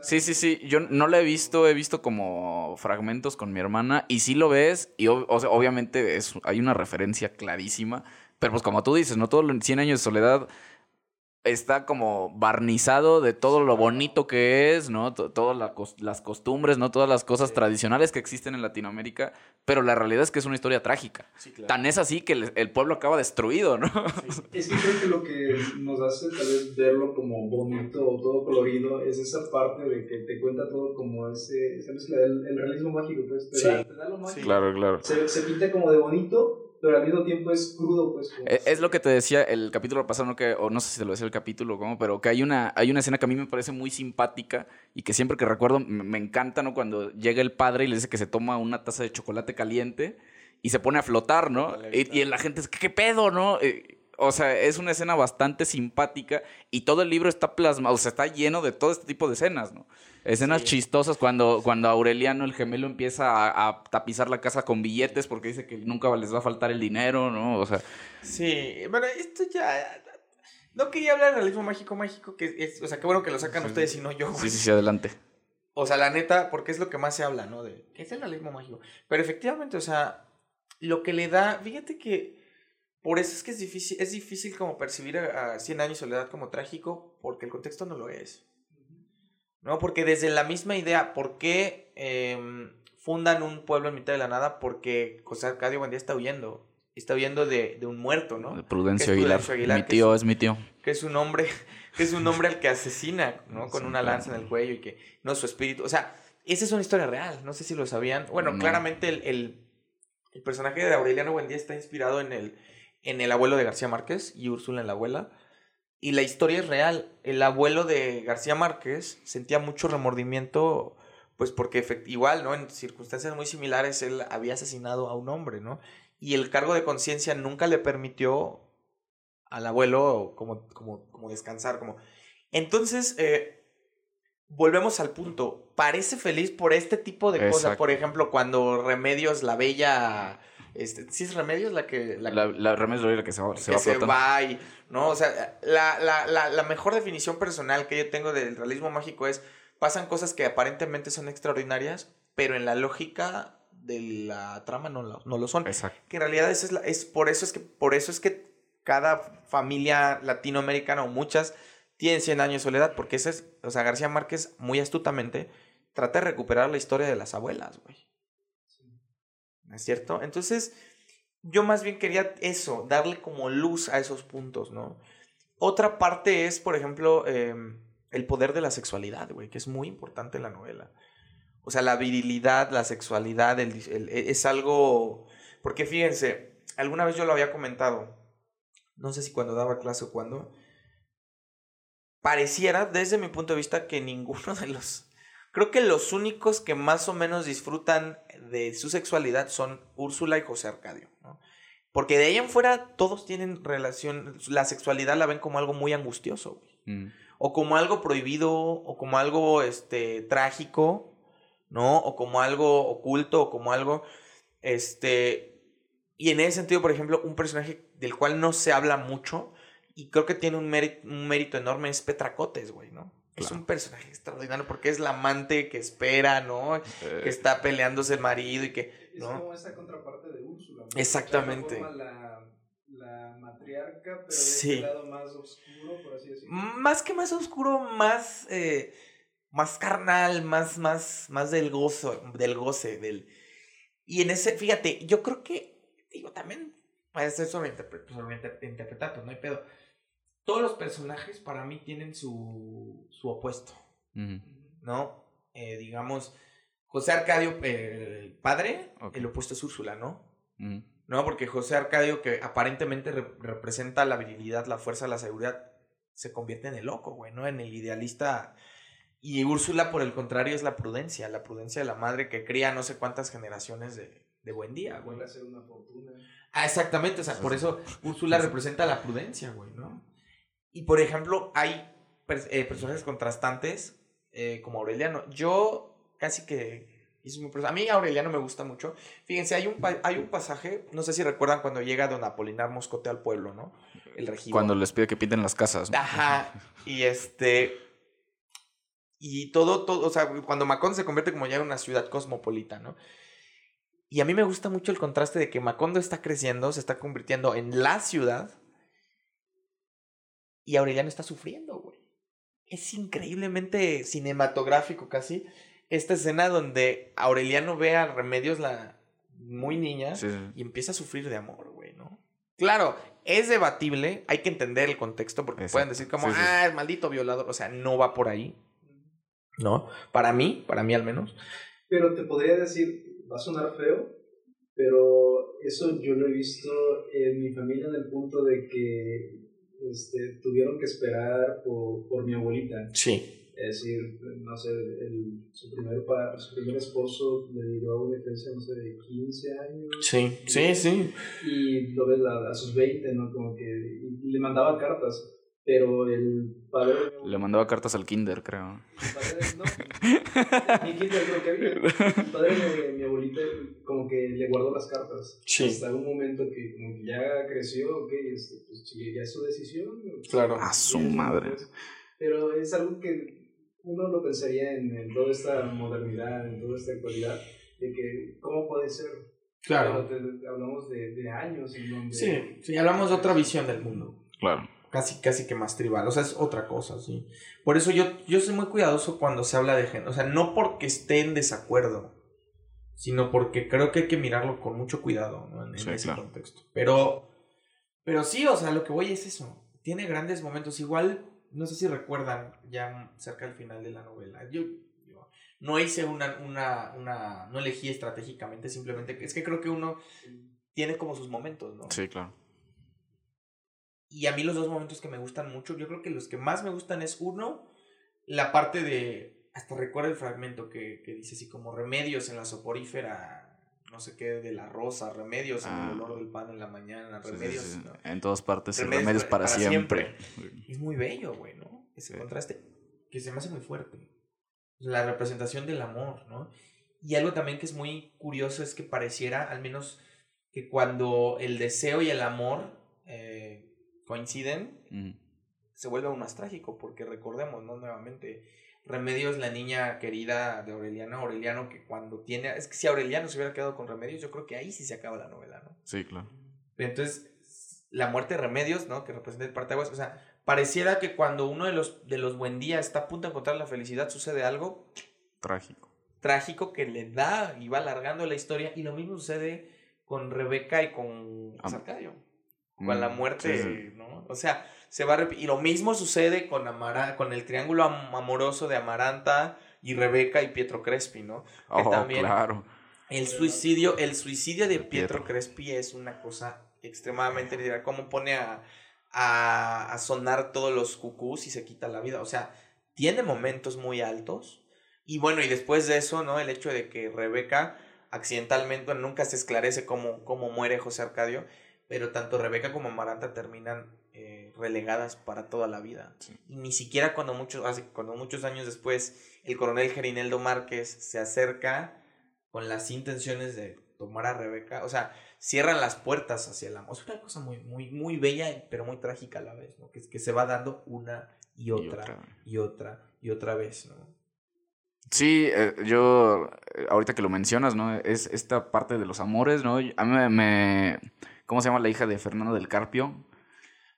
Speaker 1: Sí, sí, sí, yo no la he visto, he visto como fragmentos con mi hermana y sí lo ves y o sea, obviamente es, hay una referencia clarísima pero pues como tú dices, ¿no? Todo los 100 años de soledad está como barnizado de todo lo bonito que es, ¿no? Todas las costumbres, ¿no? Todas las cosas tradicionales que existen en Latinoamérica, pero la realidad es que es una historia trágica. Tan es así que el, pueblo acaba destruido, ¿no? [laughs]
Speaker 2: Es que creo que lo que nos hace tal vez verlo como bonito o todo colorido es esa parte de que te cuenta todo como ese, esa mezcla del realismo mágico, pues te, da, te da, lo mágico.
Speaker 1: Claro, claro.
Speaker 2: Se, se pinta como de bonito, pero al mismo tiempo es crudo, pues.
Speaker 1: E, es, lo que te decía el capítulo pasado, ¿no? que, o no sé si te lo decía el capítulo, ¿cómo? pero que hay una, hay una escena que a mí me parece muy simpática y que siempre que recuerdo me, encanta, ¿no? Cuando llega el padre y le dice que se toma una taza de chocolate caliente y se pone a flotar, ¿no? Y, y, la gente es, ¿qué pedo, no? Eh, o sea, es una escena bastante simpática y todo el libro está plasmado, o sea, está lleno de todo este tipo de escenas, ¿no? Escenas chistosas cuando, cuando Aureliano, el gemelo, empieza a, tapizar la casa con billetes porque dice que nunca les va a faltar el dinero, ¿no? O sea.
Speaker 3: Sí, bueno, esto ya. No quería hablar del realismo mágico, mágico, que es, o sea, qué bueno que lo sacan ustedes y no yo.
Speaker 1: Sí, sí, sí, adelante.
Speaker 3: O sea, la neta, porque es lo que más se habla, ¿no? De qué es el realismo mágico. Pero efectivamente, o sea, lo que le da, fíjate que por eso es que es difícil, es difícil como percibir a, a 100 años de soledad como trágico, porque el contexto no lo es. ¿No? Porque desde la misma idea, ¿por qué em, fundan un pueblo en mitad de la nada? Porque José Arcadio Buendía está huyendo. Está huyendo de, un muerto, ¿no?
Speaker 1: De Prudencio, Aguilar. Mi tío es, mi tío.
Speaker 3: Que es un hombre, [laughs] que es un hombre al que asesina, ¿no? Con una lanza en el cuello y que no su espíritu. O sea, esa es una historia real. No sé si lo sabían. Bueno, claramente el, el, personaje de Aureliano Buendía está inspirado en el, en el abuelo de García Márquez y Úrsula en la abuela. Y la historia es real. El abuelo de García Márquez sentía mucho remordimiento, pues porque igual, ¿no? En circunstancias muy similares, él había asesinado a un hombre, ¿no? Y el cargo de conciencia nunca le permitió al abuelo como, como, como descansar, como... Entonces, eh, volvemos al punto. Parece feliz por este tipo de cosas. Por ejemplo, cuando Remedios, la bella... Este, ¿Sí es Remedios la que...
Speaker 1: La, la, Remedios la que se va,
Speaker 3: se va, se va y, ¿no? O sea, la, la, la, la mejor definición personal que yo tengo del realismo mágico es, pasan cosas que aparentemente son extraordinarias, pero en la lógica de la trama no lo, no lo son. Exacto. Que en realidad es, es, por eso es que por eso es que cada familia latinoamericana o muchas tienen 100 años de soledad, porque ese es, o sea, García Márquez muy astutamente trata de recuperar la historia de las abuelas, güey. ¿No es cierto? Entonces, yo más bien quería eso, darle como luz a esos puntos, ¿no? Otra parte es, por ejemplo, em, el poder de la sexualidad, güey, que es muy importante en la novela. O sea, la virilidad, la sexualidad, e, es algo... Porque fíjense, alguna vez yo lo había comentado, no sé si cuando daba clase o cuando, pareciera, desde mi punto de vista, que ninguno [laughs] de los... Creo que los únicos que más o menos disfrutan de su sexualidad son Úrsula y José Arcadio, ¿no? Porque de ahí en fuera todos tienen relación, la sexualidad la ven como algo muy angustioso, mm. O como algo prohibido, o como algo este, trágico, ¿no? O como algo oculto, o como algo, este... Y en ese sentido, por ejemplo, un personaje del cual no se habla mucho, y creo que tiene un mérito, un mérito enorme, es Petracotes, güey, ¿no? Es un personaje extraordinario porque es la amante que espera, ¿no? Que eh. está peleándose el marido y que.
Speaker 2: Es como esa contraparte de Úrsula.
Speaker 3: Exactamente.
Speaker 2: La, la, matriarca, pero sí. de lado más oscuro, por así decirlo.
Speaker 3: Más que más oscuro, más. Eh, más carnal, más, más, más del gozo, del goce, del. Y en ese, fíjate, yo creo que, digo, también puede ser sobre, interpretar, pues no hay pedo todos los personajes para mí tienen su, su opuesto, ¿no? Eh, digamos, José Arcadio, el padre, el opuesto es Úrsula, ¿no? ¿No? Porque José Arcadio, que aparentemente representa la virilidad, la fuerza, la seguridad, se convierte en el loco, güey, ¿no? En el idealista. Y Úrsula, por el contrario, es la prudencia, la prudencia de la madre que cría no sé cuántas generaciones de, de buen día, güey.
Speaker 2: Vuelve a ser una fortuna.
Speaker 3: Ah, exactamente, o sea, por eso Úrsula representa la prudencia, güey, ¿no? Y por ejemplo, hay eh, personajes contrastantes eh, como Aureliano. Yo casi que... A mí Aureliano me gusta mucho. Fíjense, hay un, hay un pasaje, no sé si recuerdan cuando llega Don Apolinar Moscote al pueblo, ¿no?
Speaker 1: El regidor. Cuando les pide que pinten las casas.
Speaker 3: ¿no? Ajá. [laughs] Y este... Y todo, todo, o sea, cuando Macondo se convierte como ya en una ciudad cosmopolita, ¿no? Y a mí me gusta mucho el contraste de que Macondo está creciendo, se está convirtiendo en la ciudad, y Aureliano está sufriendo, güey. Es increíblemente cinematográfico casi esta escena donde Aureliano ve a Remedios la muy niña y empieza a sufrir de amor, güey, ¿no? Claro, es debatible, hay que entender el contexto porque pueden decir como, ah, es maldito violador, o sea, no va por ahí, ¿no? Para mí, para mí al menos.
Speaker 2: Pero te podría decir, va a sonar feo, pero eso yo lo he visto en mi familia en el punto de que este, tuvieron que esperar por, por mi abuelita.
Speaker 3: Sí.
Speaker 2: Es decir, no sé, el, su, primer su primer esposo le dio una diferencia, no sé, de 15 años.
Speaker 3: Sí, sí, sí.
Speaker 2: Y lo ves a, a sus 20, ¿no? Como que y le mandaba cartas. Pero el padre.
Speaker 1: Le mandaba cartas al Kinder, creo.
Speaker 2: El padre, no. mi Kinder creo que había. El padre de mi abuelita, como que le guardó las cartas. Sí. Hasta un momento que, como que ya creció, ok, este, pues ya es su decisión.
Speaker 3: Claro.
Speaker 1: A su madre.
Speaker 2: Pero es algo que uno lo pensaría en, toda esta modernidad, en toda esta actualidad, de que, ¿cómo puede ser?
Speaker 3: Claro.
Speaker 2: hablamos de, de años en donde.
Speaker 3: Sí, sí, hablamos de otra visión del mundo.
Speaker 1: Claro
Speaker 3: casi, casi que más tribal. O sea, es otra cosa, sí. Por eso yo, yo soy muy cuidadoso cuando se habla de género. O sea, no porque esté en desacuerdo, sino porque creo que hay que mirarlo con mucho cuidado ¿no? en, ese contexto. Pero, pero sí, o sea, lo que voy es eso. Tiene grandes momentos. Igual, no sé si recuerdan, ya cerca del final de la novela. Yo, yo no hice una, una, una, no elegí estratégicamente, simplemente es que creo que uno tiene como sus momentos, ¿no?
Speaker 1: Sí, claro
Speaker 3: Y a mí los dos momentos que me gustan mucho, yo creo que los que más me gustan es uno, la parte de, hasta recuerdo el fragmento que, que dice así como remedios en la soporífera no sé qué, de la rosa, remedios en el
Speaker 1: Ah.
Speaker 3: olor del pan en la mañana,
Speaker 1: Sí, sí,
Speaker 3: remedios.
Speaker 1: sí.
Speaker 3: ¿no?
Speaker 1: En todas partes,
Speaker 3: Remedios
Speaker 1: remedios,
Speaker 3: para-
Speaker 1: siempre.
Speaker 3: Es muy bello, güey, ¿no? Ese contraste que se me hace muy fuerte. La representación del amor, ¿no? Y algo también que es muy curioso es que pareciera, al menos, que cuando el deseo y el amor eh, coinciden, se vuelve aún más trágico, porque recordemos, ¿no? Nuevamente, Remedios, la niña querida de Aureliano, Aureliano que cuando tiene, es que si Aureliano se hubiera quedado con Remedios, yo creo que ahí sí se acaba la novela, ¿no?
Speaker 1: Sí, claro.
Speaker 3: Entonces, la muerte de Remedios, ¿no? Que representa el parteaguas, o sea, pareciera que cuando uno de los, de los buen días está a punto de encontrar la felicidad, sucede algo
Speaker 1: Trágico.
Speaker 3: trágico que le da y va alargando la historia, y lo mismo sucede con Rebeca y con
Speaker 1: Am-
Speaker 3: Arcadio con la
Speaker 1: Mm,
Speaker 3: muerte,
Speaker 1: sí, sí.
Speaker 3: ¿no? O sea, se va a y lo mismo sucede con Amara con el triángulo am- amoroso de Amaranta y Rebeca y Pietro Crespi, ¿no? Que
Speaker 1: Oh,
Speaker 3: también
Speaker 1: claro.
Speaker 3: el suicidio, el suicidio de Pietro,
Speaker 1: Pietro.
Speaker 3: Crespi es una cosa extremadamente literal, cómo pone a, a, a sonar todos los cucús y se quita la vida, o sea, tiene momentos muy altos y bueno, y después de eso, ¿no? El hecho de que Rebeca accidentalmente, bueno, nunca se esclarece cómo, cómo muere José Arcadio, pero tanto Rebeca como Amaranta terminan eh, relegadas para toda la vida.
Speaker 1: Sí.
Speaker 3: Y ni siquiera cuando muchos, hace, cuando muchos años después el coronel Gerineldo Márquez se acerca con las intenciones de tomar a Rebeca, o sea, cierran las puertas hacia el amor. Es una cosa muy, muy, muy bella, pero muy trágica a la vez, ¿no? Que, que se va dando una y otra,
Speaker 1: otra.
Speaker 3: y otra, y otra, vez, ¿no?
Speaker 1: Sí, eh, yo, eh, ahorita que lo mencionas, ¿no? Es esta parte de los amores, ¿no? A mí me, me- ¿cómo se llama la hija de Fernando del Carpio?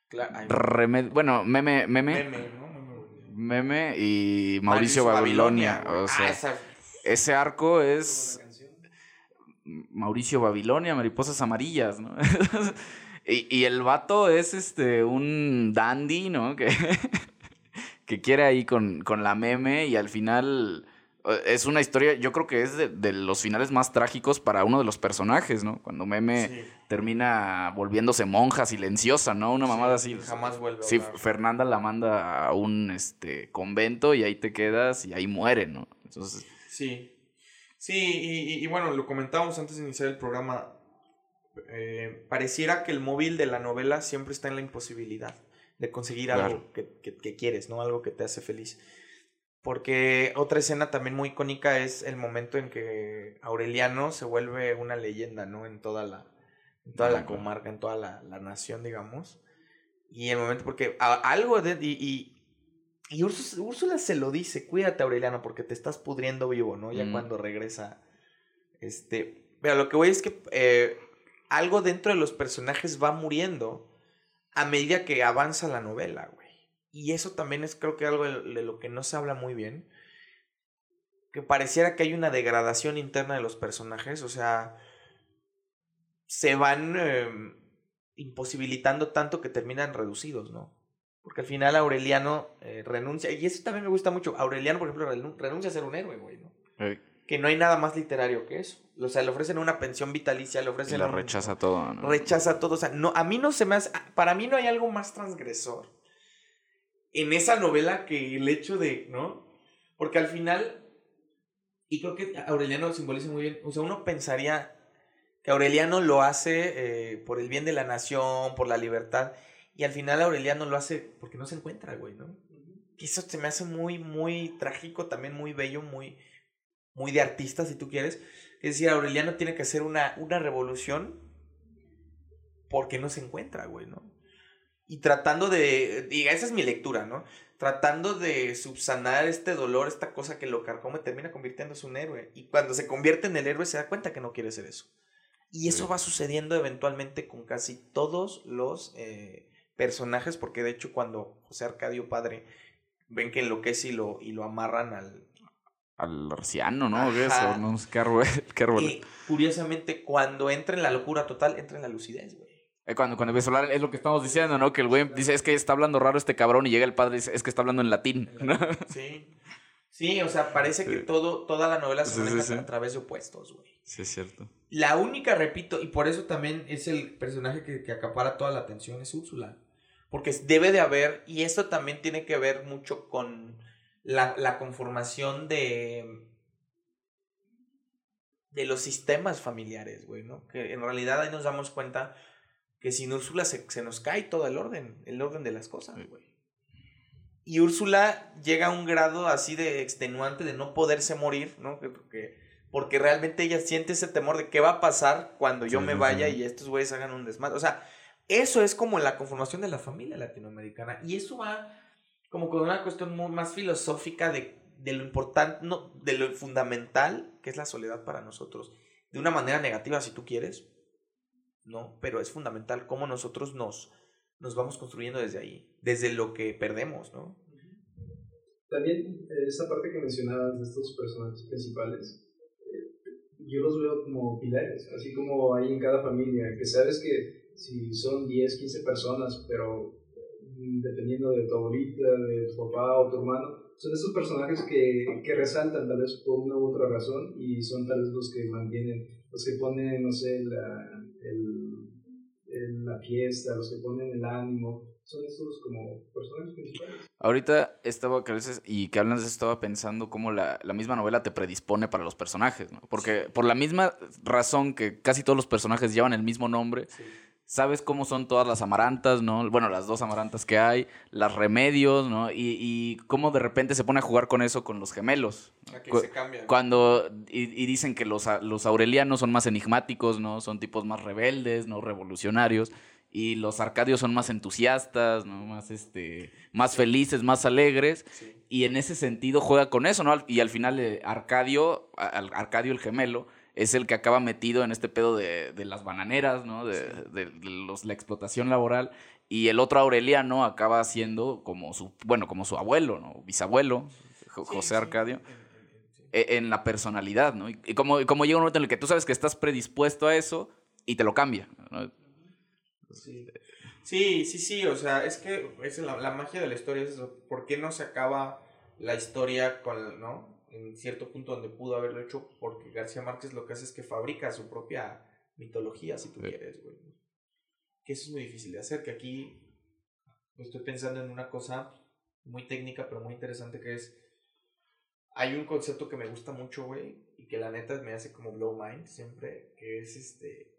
Speaker 3: Claro,
Speaker 1: Remed- bueno, meme, meme,
Speaker 3: meme, ¿no? Meme.
Speaker 1: y Mauricio, Babilonia. o sea,
Speaker 3: ah, esa-
Speaker 1: ese arco es. Mauricio Babilonia, Mariposas Amarillas, ¿no? [laughs] y, y el vato es este un dandy, ¿no? [laughs] Que, que quiere ahí con, con la meme y al final es una historia, yo creo que es de, de los finales más trágicos para uno de los personajes, ¿no? Cuando meme
Speaker 3: sí,
Speaker 1: termina volviéndose monja silenciosa, ¿no? Una mamada
Speaker 3: sí,
Speaker 1: así.
Speaker 3: Jamás vuelve
Speaker 1: Sí. Fernanda la manda a un este, convento y ahí te quedas y ahí muere, ¿no? Entonces,
Speaker 3: Sí. Sí, y, y- y bueno, lo comentábamos antes de iniciar el programa. eh, pareciera que el móvil de la novela siempre está en la imposibilidad de conseguir
Speaker 1: Claro.
Speaker 3: algo que, que- que quieres, ¿no? Algo que te hace feliz. Porque otra escena también muy icónica es el momento en que Aureliano se vuelve una leyenda, ¿no? En toda la, en toda la comarca, en toda la, la nación, digamos. Y el momento, porque a- algo de... Y, y, y Úrsula, Úrsula se lo dice, cuídate Aureliano porque te estás pudriendo vivo, ¿no? Ya
Speaker 1: Mm.
Speaker 3: cuando regresa. Este, pero lo que voy es que eh, algo dentro de los personajes va muriendo a medida que avanza la novela, güey. Y eso también es creo que algo de, lo que no se habla muy bien. Que pareciera que hay una degradación interna de los personajes, o sea, se van eh, imposibilitando tanto que terminan reducidos, ¿no? Porque al final Aureliano eh, renuncia, y eso también me gusta mucho. Aureliano, por ejemplo, renun- renuncia a ser un héroe, güey, ¿no? Que no hay nada más literario que eso. O sea, le ofrecen una pensión vitalicia, le
Speaker 1: y
Speaker 3: ofrecen
Speaker 1: la
Speaker 3: un-
Speaker 1: rechaza todo, ¿no?
Speaker 3: rechaza todo. O sea, no, a mí no se me hace. Para mí no hay algo más transgresor en esa novela que el hecho de. ¿No? Porque al final. Y creo que Aureliano lo simboliza muy bien. O sea, uno pensaría que Aureliano lo hace eh, por el bien de la nación, por la libertad. Y al final Aureliano lo hace porque no se encuentra, güey, ¿no? Y eso se me hace muy, muy trágico, también muy bello, muy, muy de artista, si tú quieres. Es decir, Aureliano tiene que hacer una, una revolución porque no se encuentra, güey, ¿no? Y tratando de, diga, esa es mi lectura, ¿no? Tratando de subsanar este dolor, esta cosa que lo carcome, termina convirtiéndose en un héroe. Y cuando se convierte en el héroe se da cuenta que no quiere ser eso. Y eso
Speaker 1: Sí.
Speaker 3: va sucediendo eventualmente con casi todos los eh, personajes, porque de hecho cuando José Arcadio Padre ven que enloquece y lo, y lo amarran al,
Speaker 1: Al arciano, ¿no? ¿Qué es?
Speaker 3: Ajá.
Speaker 1: O no sé qué árbol. [laughs] qué árbol.
Speaker 3: Y curiosamente, cuando entra en la locura total, entra en la lucidez, güey.
Speaker 1: Eh, Cuando, cuando empieza a hablar, es lo que estamos diciendo, ¿no? Que el güey dice, es que está hablando raro este cabrón, y llega el padre y dice, es que está hablando en latín, ¿no?
Speaker 3: Sí. Sí, o sea, parece que todo, toda la novela se
Speaker 1: Sí, sí,
Speaker 3: maneja
Speaker 1: sí.
Speaker 3: a través de opuestos, güey.
Speaker 1: Sí, es cierto.
Speaker 3: La única, repito, y por eso también es el personaje que, que acapara toda la atención, es Úrsula. Porque debe de haber, y esto también tiene que ver mucho con la, la conformación de, de los sistemas familiares, güey, ¿no? Que en realidad ahí nos damos cuenta que sin Úrsula se, se nos cae todo el orden, el orden de las cosas, güey. Y Úrsula llega a un grado así de extenuante de no poderse morir, ¿no? Porque, porque realmente ella siente ese temor de qué va a pasar cuando yo me vaya y estos güeyes hagan un desmadre. O sea, eso es como la conformación de la familia latinoamericana. Y eso va como con una cuestión muy más filosófica de, de lo importante, no, de lo fundamental que es la soledad para nosotros. De una manera negativa, si tú quieres, ¿no? Pero es fundamental cómo nosotros nos nos vamos construyendo desde ahí, desde lo que perdemos, ¿no?
Speaker 2: También eh, esa parte que mencionabas de estos personajes principales, eh, yo los veo como pilares, así como hay en cada familia, que sabes que si son 10, 15 personas, pero mm, dependiendo de tu abuelita, de tu papá o tu hermano, son esos personajes que, que resaltan tal vez por una u otra razón y son tal vez los que mantienen, los que ponen, no sé, la, el en la fiesta, los que ponen el ánimo, son esos como personajes principales.
Speaker 1: Ahorita estaba, que a veces, y que hablas estaba pensando cómo la, la, misma novela te predispone para los personajes, ¿no? Porque por la misma razón que casi todos los personajes llevan el mismo nombre, sí sabes cómo son todas las amarantas, ¿no? Bueno, las dos amarantas que hay, las remedios, ¿no? Y, y cómo de repente se pone a jugar con eso con los gemelos.
Speaker 3: Aquí se cambia.
Speaker 1: Cuando, y, y, dicen que los, los aurelianos son más enigmáticos, ¿no? Son tipos más rebeldes, ¿no? Revolucionarios. Y los arcadios son más entusiastas, ¿no? Más, este, más felices, más alegres. Sí. Y en ese sentido juega con eso, ¿no? Y al final eh, Arcadio, Arcadio el gemelo, es el que acaba metido en este pedo de, de las bananeras, ¿no? De, de, de los, la explotación laboral. Y el otro Aureliano acaba siendo como su, bueno, como su abuelo, ¿no? Bisabuelo, José sí, Arcadio. En la personalidad, ¿no? Y como, como llega un momento en el que tú sabes que estás predispuesto a eso y te lo cambia, ¿no?
Speaker 3: Sí. Sí, sí, sí, o sea, es que es la, la magia de la historia es eso. ¿Por qué no se acaba la historia con, ¿no? En cierto punto donde pudo haberlo hecho, porque García Márquez lo que hace es que fabrica su propia mitología, si tú sí. quieres, güey. Que eso es muy difícil de hacer, que aquí estoy pensando en una cosa muy técnica, pero muy interesante, que es, hay un concepto que me gusta mucho, güey, y que la neta me hace como blow mind siempre, que es este...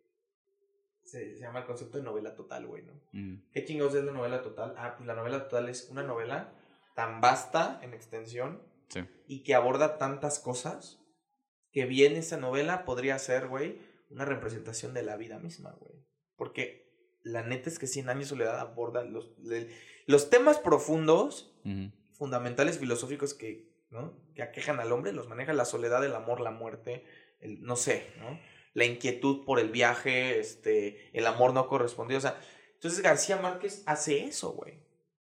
Speaker 3: Se, se llama el concepto de novela total, güey, ¿no? Mm. ¿Qué chingados es la novela total? Ah, pues la novela total es una novela tan vasta en extensión
Speaker 1: Sí.
Speaker 3: y que aborda tantas cosas que bien esa novela podría ser, güey, una representación de la vida misma, güey. Porque la neta es que Cien años de soledad aborda los, los temas profundos, uh -huh. fundamentales, filosóficos que, ¿no? que aquejan al hombre, los maneja la soledad, el amor, la muerte, el, no sé, ¿no? La inquietud por el viaje, este, el amor no correspondido, o sea, entonces García Márquez hace eso, güey.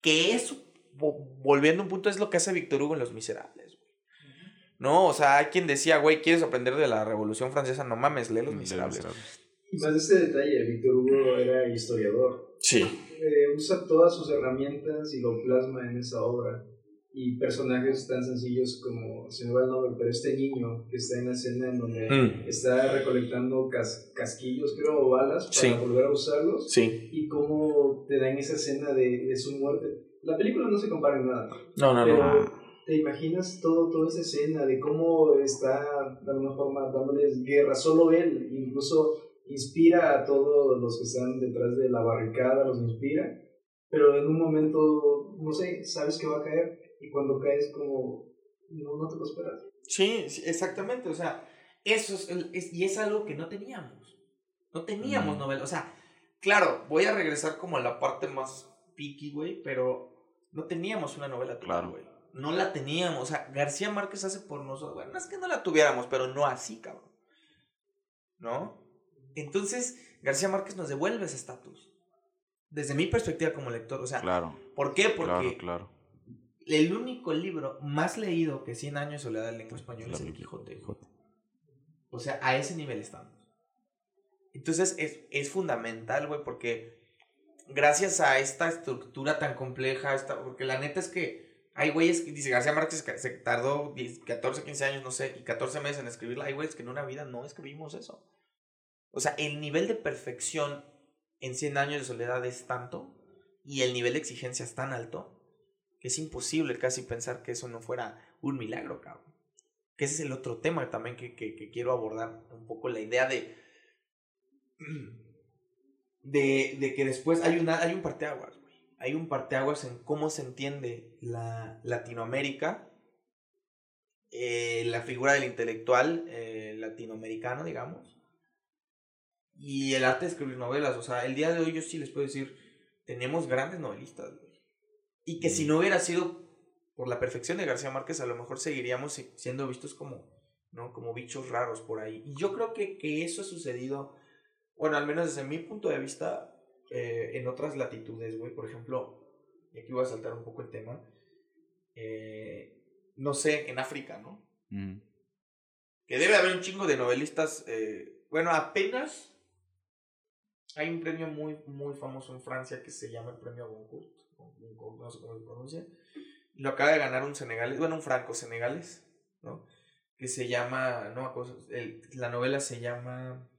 Speaker 3: Que eso volviendo a un punto, es lo que hace Víctor Hugo en Los Miserables. No, o sea, hay quien decía, güey, ¿quieres aprender de la Revolución Francesa? No mames, lee Los Miserables.
Speaker 2: Y más ese detalle, Víctor Hugo era historiador.
Speaker 3: Sí.
Speaker 2: Eh, usa todas sus herramientas y lo plasma en esa obra. Y personajes tan sencillos como, se me va el nombre, pero este niño que está en la escena en donde mm. está recolectando cas casquillos, creo, o balas para
Speaker 3: sí.
Speaker 2: volver a usarlos.
Speaker 3: Sí.
Speaker 2: Y cómo te dan esa escena de, de su muerte. La película no se compara en nada.
Speaker 3: No, no,
Speaker 2: pero
Speaker 3: no.
Speaker 2: Te imaginas todo, toda esa escena de cómo está de alguna forma dándoles guerra. Solo él incluso inspira a todos los que están detrás de la barricada, los inspira. Pero en un momento, no sé, sabes que va a caer y cuando caes como no, no te lo esperas.
Speaker 3: Sí, sí exactamente. O sea, eso es, es, y es algo que no teníamos. No teníamos mm. novela. O sea, claro, voy a regresar como a la parte más piqui, güey, pero no teníamos una novela
Speaker 1: claro.
Speaker 3: güey. No la teníamos. O sea, García Márquez hace por nosotros. Bueno, no es que no la tuviéramos, pero no así, cabrón. ¿No? Entonces, García Márquez nos devuelve ese estatus. Desde mi perspectiva como lector. O sea,
Speaker 1: claro.
Speaker 3: ¿por qué? Porque
Speaker 1: claro, claro.
Speaker 3: el único libro más leído que 100 años de soledad en lengua española es el Quijote. Quijote. O sea, a ese nivel estamos. Entonces, es, es fundamental, güey, porque gracias a esta estructura tan compleja, esta, porque la neta es que hay güeyes que dice García Márquez que se tardó 10, 14, 15 años, no sé, y 14 meses en escribirla. Hay güeyes que en una vida no escribimos eso. O sea, el nivel de perfección en 100 años de soledad es tanto y el nivel de exigencia es tan alto que es imposible casi pensar que eso no fuera un milagro, cabrón. Que ese es el otro tema también que, que, quiero abordar, un poco la idea de, [clears throat] de, de que después hay, una, hay un parteaguas, güey. Hay un parteaguas en cómo se entiende la Latinoamérica, eh, la figura del intelectual eh, latinoamericano, digamos, y el arte de escribir novelas. O sea, el día de hoy yo sí les puedo decir, tenemos grandes novelistas, güey. Y que si no hubiera sido por la perfección de García Márquez, a lo mejor seguiríamos siendo vistos como, ¿no? Como bichos raros por ahí. Y yo creo que, que eso ha sucedido, bueno, al menos desde mi punto de vista, eh, en otras latitudes, güey. Por ejemplo, y aquí voy a saltar un poco el tema. Eh, no sé, en África, ¿no? Mm. Que debe haber un chingo de novelistas. Eh, bueno, apenas hay un premio muy, muy famoso en Francia que se llama el premio Goncourt. No sé cómo se pronuncia. Lo acaba de ganar un senegalés, bueno, un franco senegalés, ¿no? Que se llama, no la novela se llama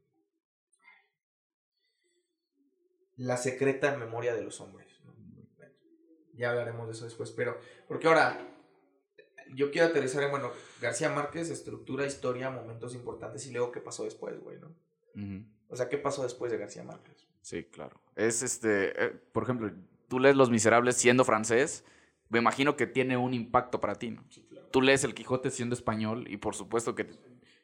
Speaker 3: La secreta memoria de los hombres. ya hablaremos de eso después, pero, porque ahora, yo quiero aterrizar en, bueno, García Márquez, estructura, historia, momentos importantes y luego qué pasó después, güey, ¿no? O sea, ¿qué pasó después de García Márquez?
Speaker 1: Sí, claro. Es este, eh, por ejemplo, tú lees Los Miserables siendo francés, me imagino que tiene un impacto para ti, ¿no? Tú lees El Quijote siendo español y por supuesto que...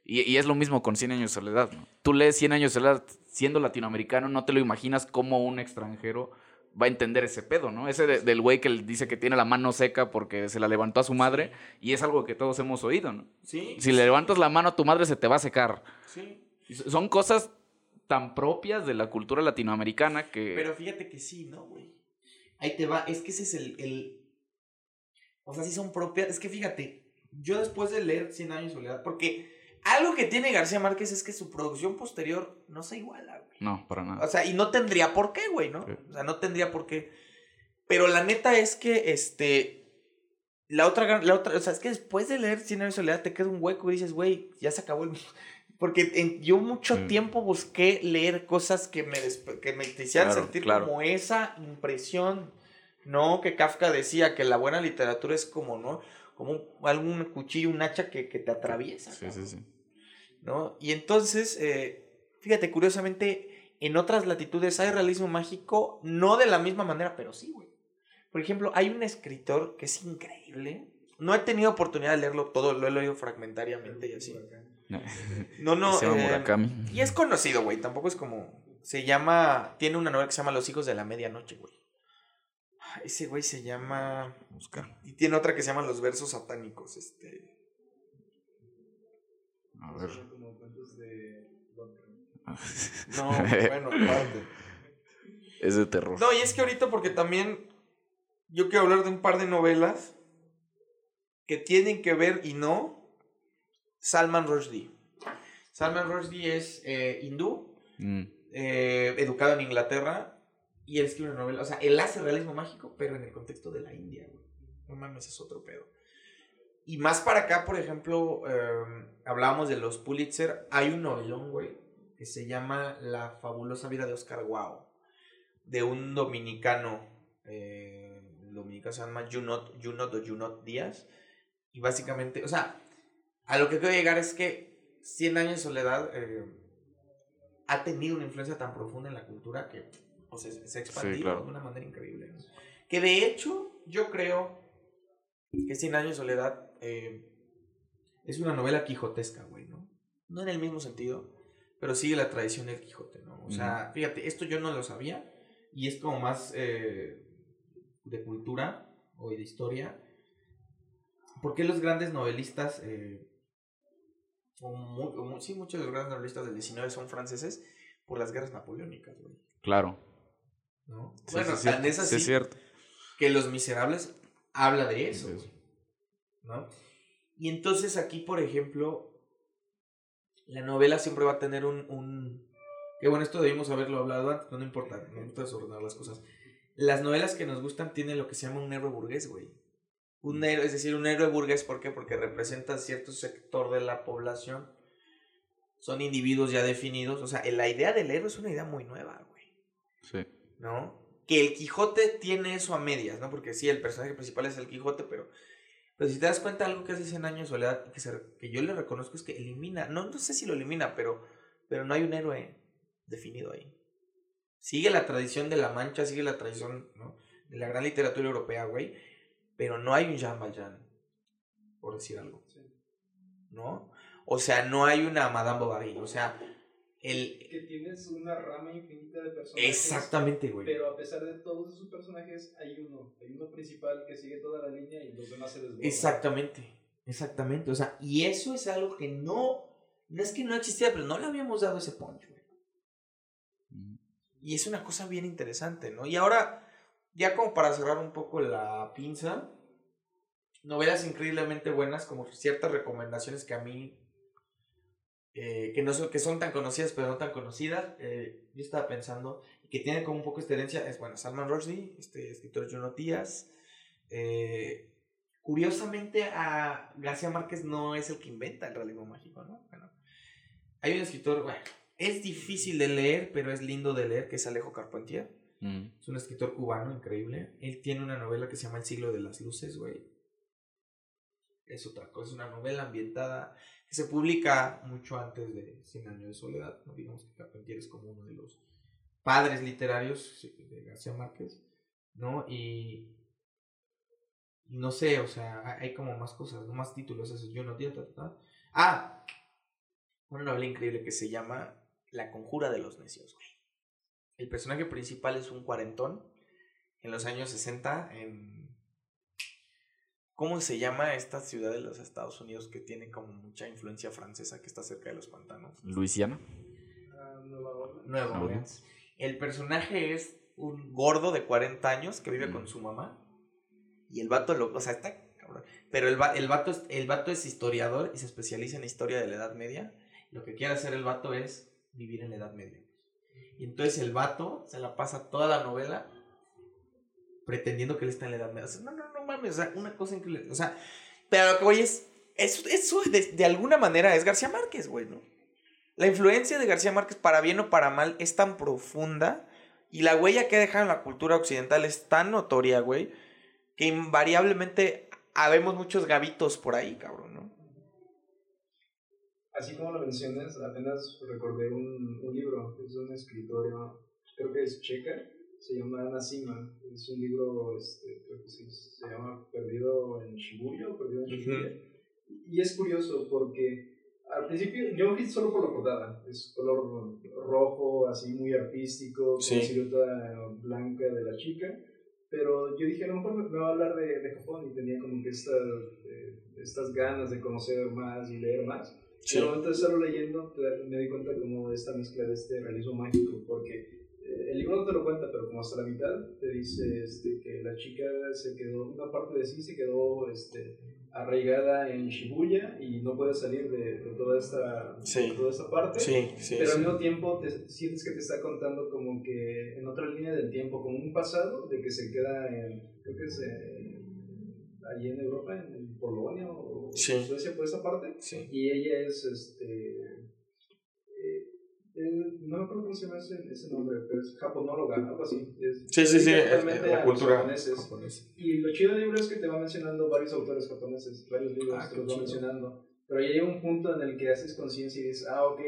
Speaker 1: Y, y, es lo mismo con Cien años de soledad, ¿no? Tú lees Cien años de soledad siendo latinoamericano, no te lo imaginas como un extranjero va a entender ese pedo, ¿no? Ese del güey que dice que tiene la mano seca porque se la levantó a su madre y es algo que todos hemos oído, ¿no?
Speaker 3: Sí.
Speaker 1: Si le levantas la mano a tu madre se te va a secar. Sí. Son cosas tan propias de la cultura latinoamericana que...
Speaker 3: Pero fíjate que sí, ¿no, güey? Ahí te va, es que ese es el, el... O sea, sí son propias, es que fíjate, yo después de leer Cien años de soledad, porque algo que tiene García Márquez es que su producción posterior no se iguala, güey.
Speaker 1: No, para nada.
Speaker 3: O sea, y no tendría por qué, güey, ¿no? O sea, no tendría por qué. Pero la neta es que, este... La otra, la otra, o sea, es que después de leer Cien años de soledad te queda un hueco y dices, güey, ya se acabó el... [laughs] Porque yo mucho tiempo busqué leer cosas que me, que me hicieran sentir como esa impresión, ¿no? Que Kafka decía que la buena literatura es como, ¿no? Como algún cuchillo, un hacha que, que te atraviesa. Sí, sí, sí. ¿No? Y entonces, eh, fíjate, curiosamente, en otras latitudes hay realismo mágico, no de la misma manera, pero sí, güey. Por ejemplo, hay un escritor que es increíble. No he tenido oportunidad de leerlo todo, lo he leído fragmentariamente y así. No, no. [laughs] Eh, y es conocido, güey. Tampoco es como. Se llama. Tiene una novela que se llama Los hijos de la medianoche, güey. Ese güey se llama. Buscar. Y tiene otra que se llama Los versos satánicos. Este.
Speaker 1: A ver. [laughs]
Speaker 3: No, bueno, aparte.
Speaker 1: Es de terror.
Speaker 3: No, y es que ahorita, porque también. Yo quiero hablar de un par de novelas que tienen que ver y no Salman Rushdie. Salman Rushdie es eh, hindú, mm. eh, educado en Inglaterra, y él escribe una novela. O sea, él hace realismo mágico, pero en el contexto de la India, güey. No mames, es otro pedo. Y más para acá, por ejemplo, em, hablábamos de los Pulitzer. Hay un novelón, güey, que se llama La fabulosa vida de Oscar Wow, de un dominicano. Eh, dominicano se llama Junot, Junot o Junot Díaz. Y básicamente, o sea, a lo que quiero llegar es que 100 años de soledad eh, ha tenido una influencia tan profunda en la cultura que se, ha expandido de una manera increíble. Que de hecho, yo creo que 100 años de soledad eh, es una novela quijotesca, güey, ¿no? No en el mismo sentido, pero sigue la tradición del Quijote, ¿no? O sea, fíjate, esto yo no lo sabía y es como más eh, de cultura o de historia. ¿Por qué los grandes novelistas sí, muchos de los grandes novelistas del 19 son franceses por las guerras napoleónicas, güey.
Speaker 1: Claro.
Speaker 3: ¿No? bueno, sí, es así es cierto. que Los Miserables habla de eso, ¿no? Y entonces aquí, por ejemplo, la novela siempre va a tener un, un... Que bueno, esto debimos haberlo hablado antes, no importa, no gusta desordenar las cosas. Las novelas que nos gustan tienen lo que se llama un héroe burgués, güey. Un héroe, es decir, un héroe burgués, ¿por qué? Porque representa cierto sector de la población. Son individuos ya definidos. O sea, la idea del héroe es una idea muy nueva, güey. Sí. ¿No? que el Quijote tiene eso a medias, ¿no? Porque sí, el personaje principal es el Quijote, pero, pero si te das cuenta, algo que hace 100 años soledad que, que yo le reconozco es que elimina, no, no sé si lo elimina, pero, pero no hay un héroe definido ahí. Sigue la tradición de la Mancha, sigue la tradición ¿no? de la gran literatura europea, güey, pero no hay un Jean Valjean, por decir algo. ¿No? O sea, no hay una Madame Bovary, o sea, el...
Speaker 2: Que tienes una rama infinita de personajes.
Speaker 3: Exactamente, güey.
Speaker 2: Pero a pesar de todos esos personajes, hay uno. Hay uno principal que sigue toda la línea y los demás se desbordan.
Speaker 3: Exactamente. Exactamente. O sea, y eso es algo que no... No es que no existía, pero no le habíamos dado ese punch, güey. Y es una cosa bien interesante, ¿no? Y ahora, ya como para cerrar un poco la pinza, novelas increíblemente buenas, como ciertas recomendaciones que a mí eh, que, no son, que son tan conocidas pero no tan conocidas. Eh, yo estaba pensando que tiene como un poco esta herencia. Es bueno, Salman Rushdie, este escritor Juno Díaz. Eh, curiosamente, a García Márquez no es el que inventa el realismo mágico, ¿no? Bueno, hay un escritor, bueno, es difícil de leer, pero es lindo de leer, que es Alejo Carpentier. Mm. Es un escritor cubano increíble. Él tiene una novela que se llama El siglo de las luces, güey. Es otra cosa, es una novela ambientada se publica mucho antes de Cien años de soledad. ¿no? Digamos que Carpentier es como uno de los padres literarios de García Márquez, ¿no? Y no sé, o sea, hay como más cosas, ¿no? más títulos, eso yo no entiendo. Ah, una novela increíble que se llama La conjura de los necios, El personaje principal es un cuarentón en los años 60 en ¿Cómo se llama esta ciudad de los Estados Unidos que tiene como mucha influencia francesa que está cerca de los pantanos?
Speaker 1: Luisiana.
Speaker 2: Ah, Nueva
Speaker 3: Nueva Orleans. El personaje es un gordo de 40 años que vive con su mamá. Y el vato lo. O sea, está cabrón. Pero el, el, vato es, el vato es historiador y se especializa en historia de la Edad Media. Lo que quiere hacer el vato es vivir en la Edad Media. Y entonces el vato se la pasa toda la novela pretendiendo que él está en la edad media. no, no, no mames, o sea, una cosa increíble. O sea, pero lo que voy es, eso, eso de, de, alguna manera es García Márquez, güey, ¿no? La influencia de García Márquez, para bien o para mal, es tan profunda y la huella que ha dejado en la cultura occidental es tan notoria, güey, que invariablemente habemos muchos gavitos por ahí, cabrón, ¿no?
Speaker 2: Así como lo mencionas, apenas recordé un, un libro, es un escritorio, creo que es checa, se llama Nasima, es un libro, este, creo que sí, se llama Perdido en Shibuya o Perdido en Shibuya. Y es curioso porque al principio yo vi solo por la portada, es color rojo, así muy artístico, con silueta blanca de la chica, pero yo dije a lo mejor me, va a hablar de, de, Japón y tenía como que esta, eh, estas ganas de conocer más y leer más. Pero entonces solo leyendo me di cuenta como de esta mezcla de este realismo mágico, porque el libro no te lo cuenta, pero como hasta la mitad te dice este, que la chica se quedó, una parte de sí se quedó este, arraigada en Shibuya y no puede salir de, toda, esta, toda esta parte. pero al mismo tiempo te, sientes que te está contando como que en otra línea del tiempo, como un pasado de que se queda en, creo que es allí en Europa, en Polonia o Suecia, por esa parte. Y ella es este, no me acuerdo cómo se llama ese, ese nombre, pero es japonóloga, algo así. Es,
Speaker 3: sí, sí, sí, es, la cultura japonesa.
Speaker 2: Y lo chido del libro es que te va mencionando varios autores japoneses, varios libros ah, te los va mencionando. Pero ya llega un punto en el que haces conciencia y dices, ah, ok,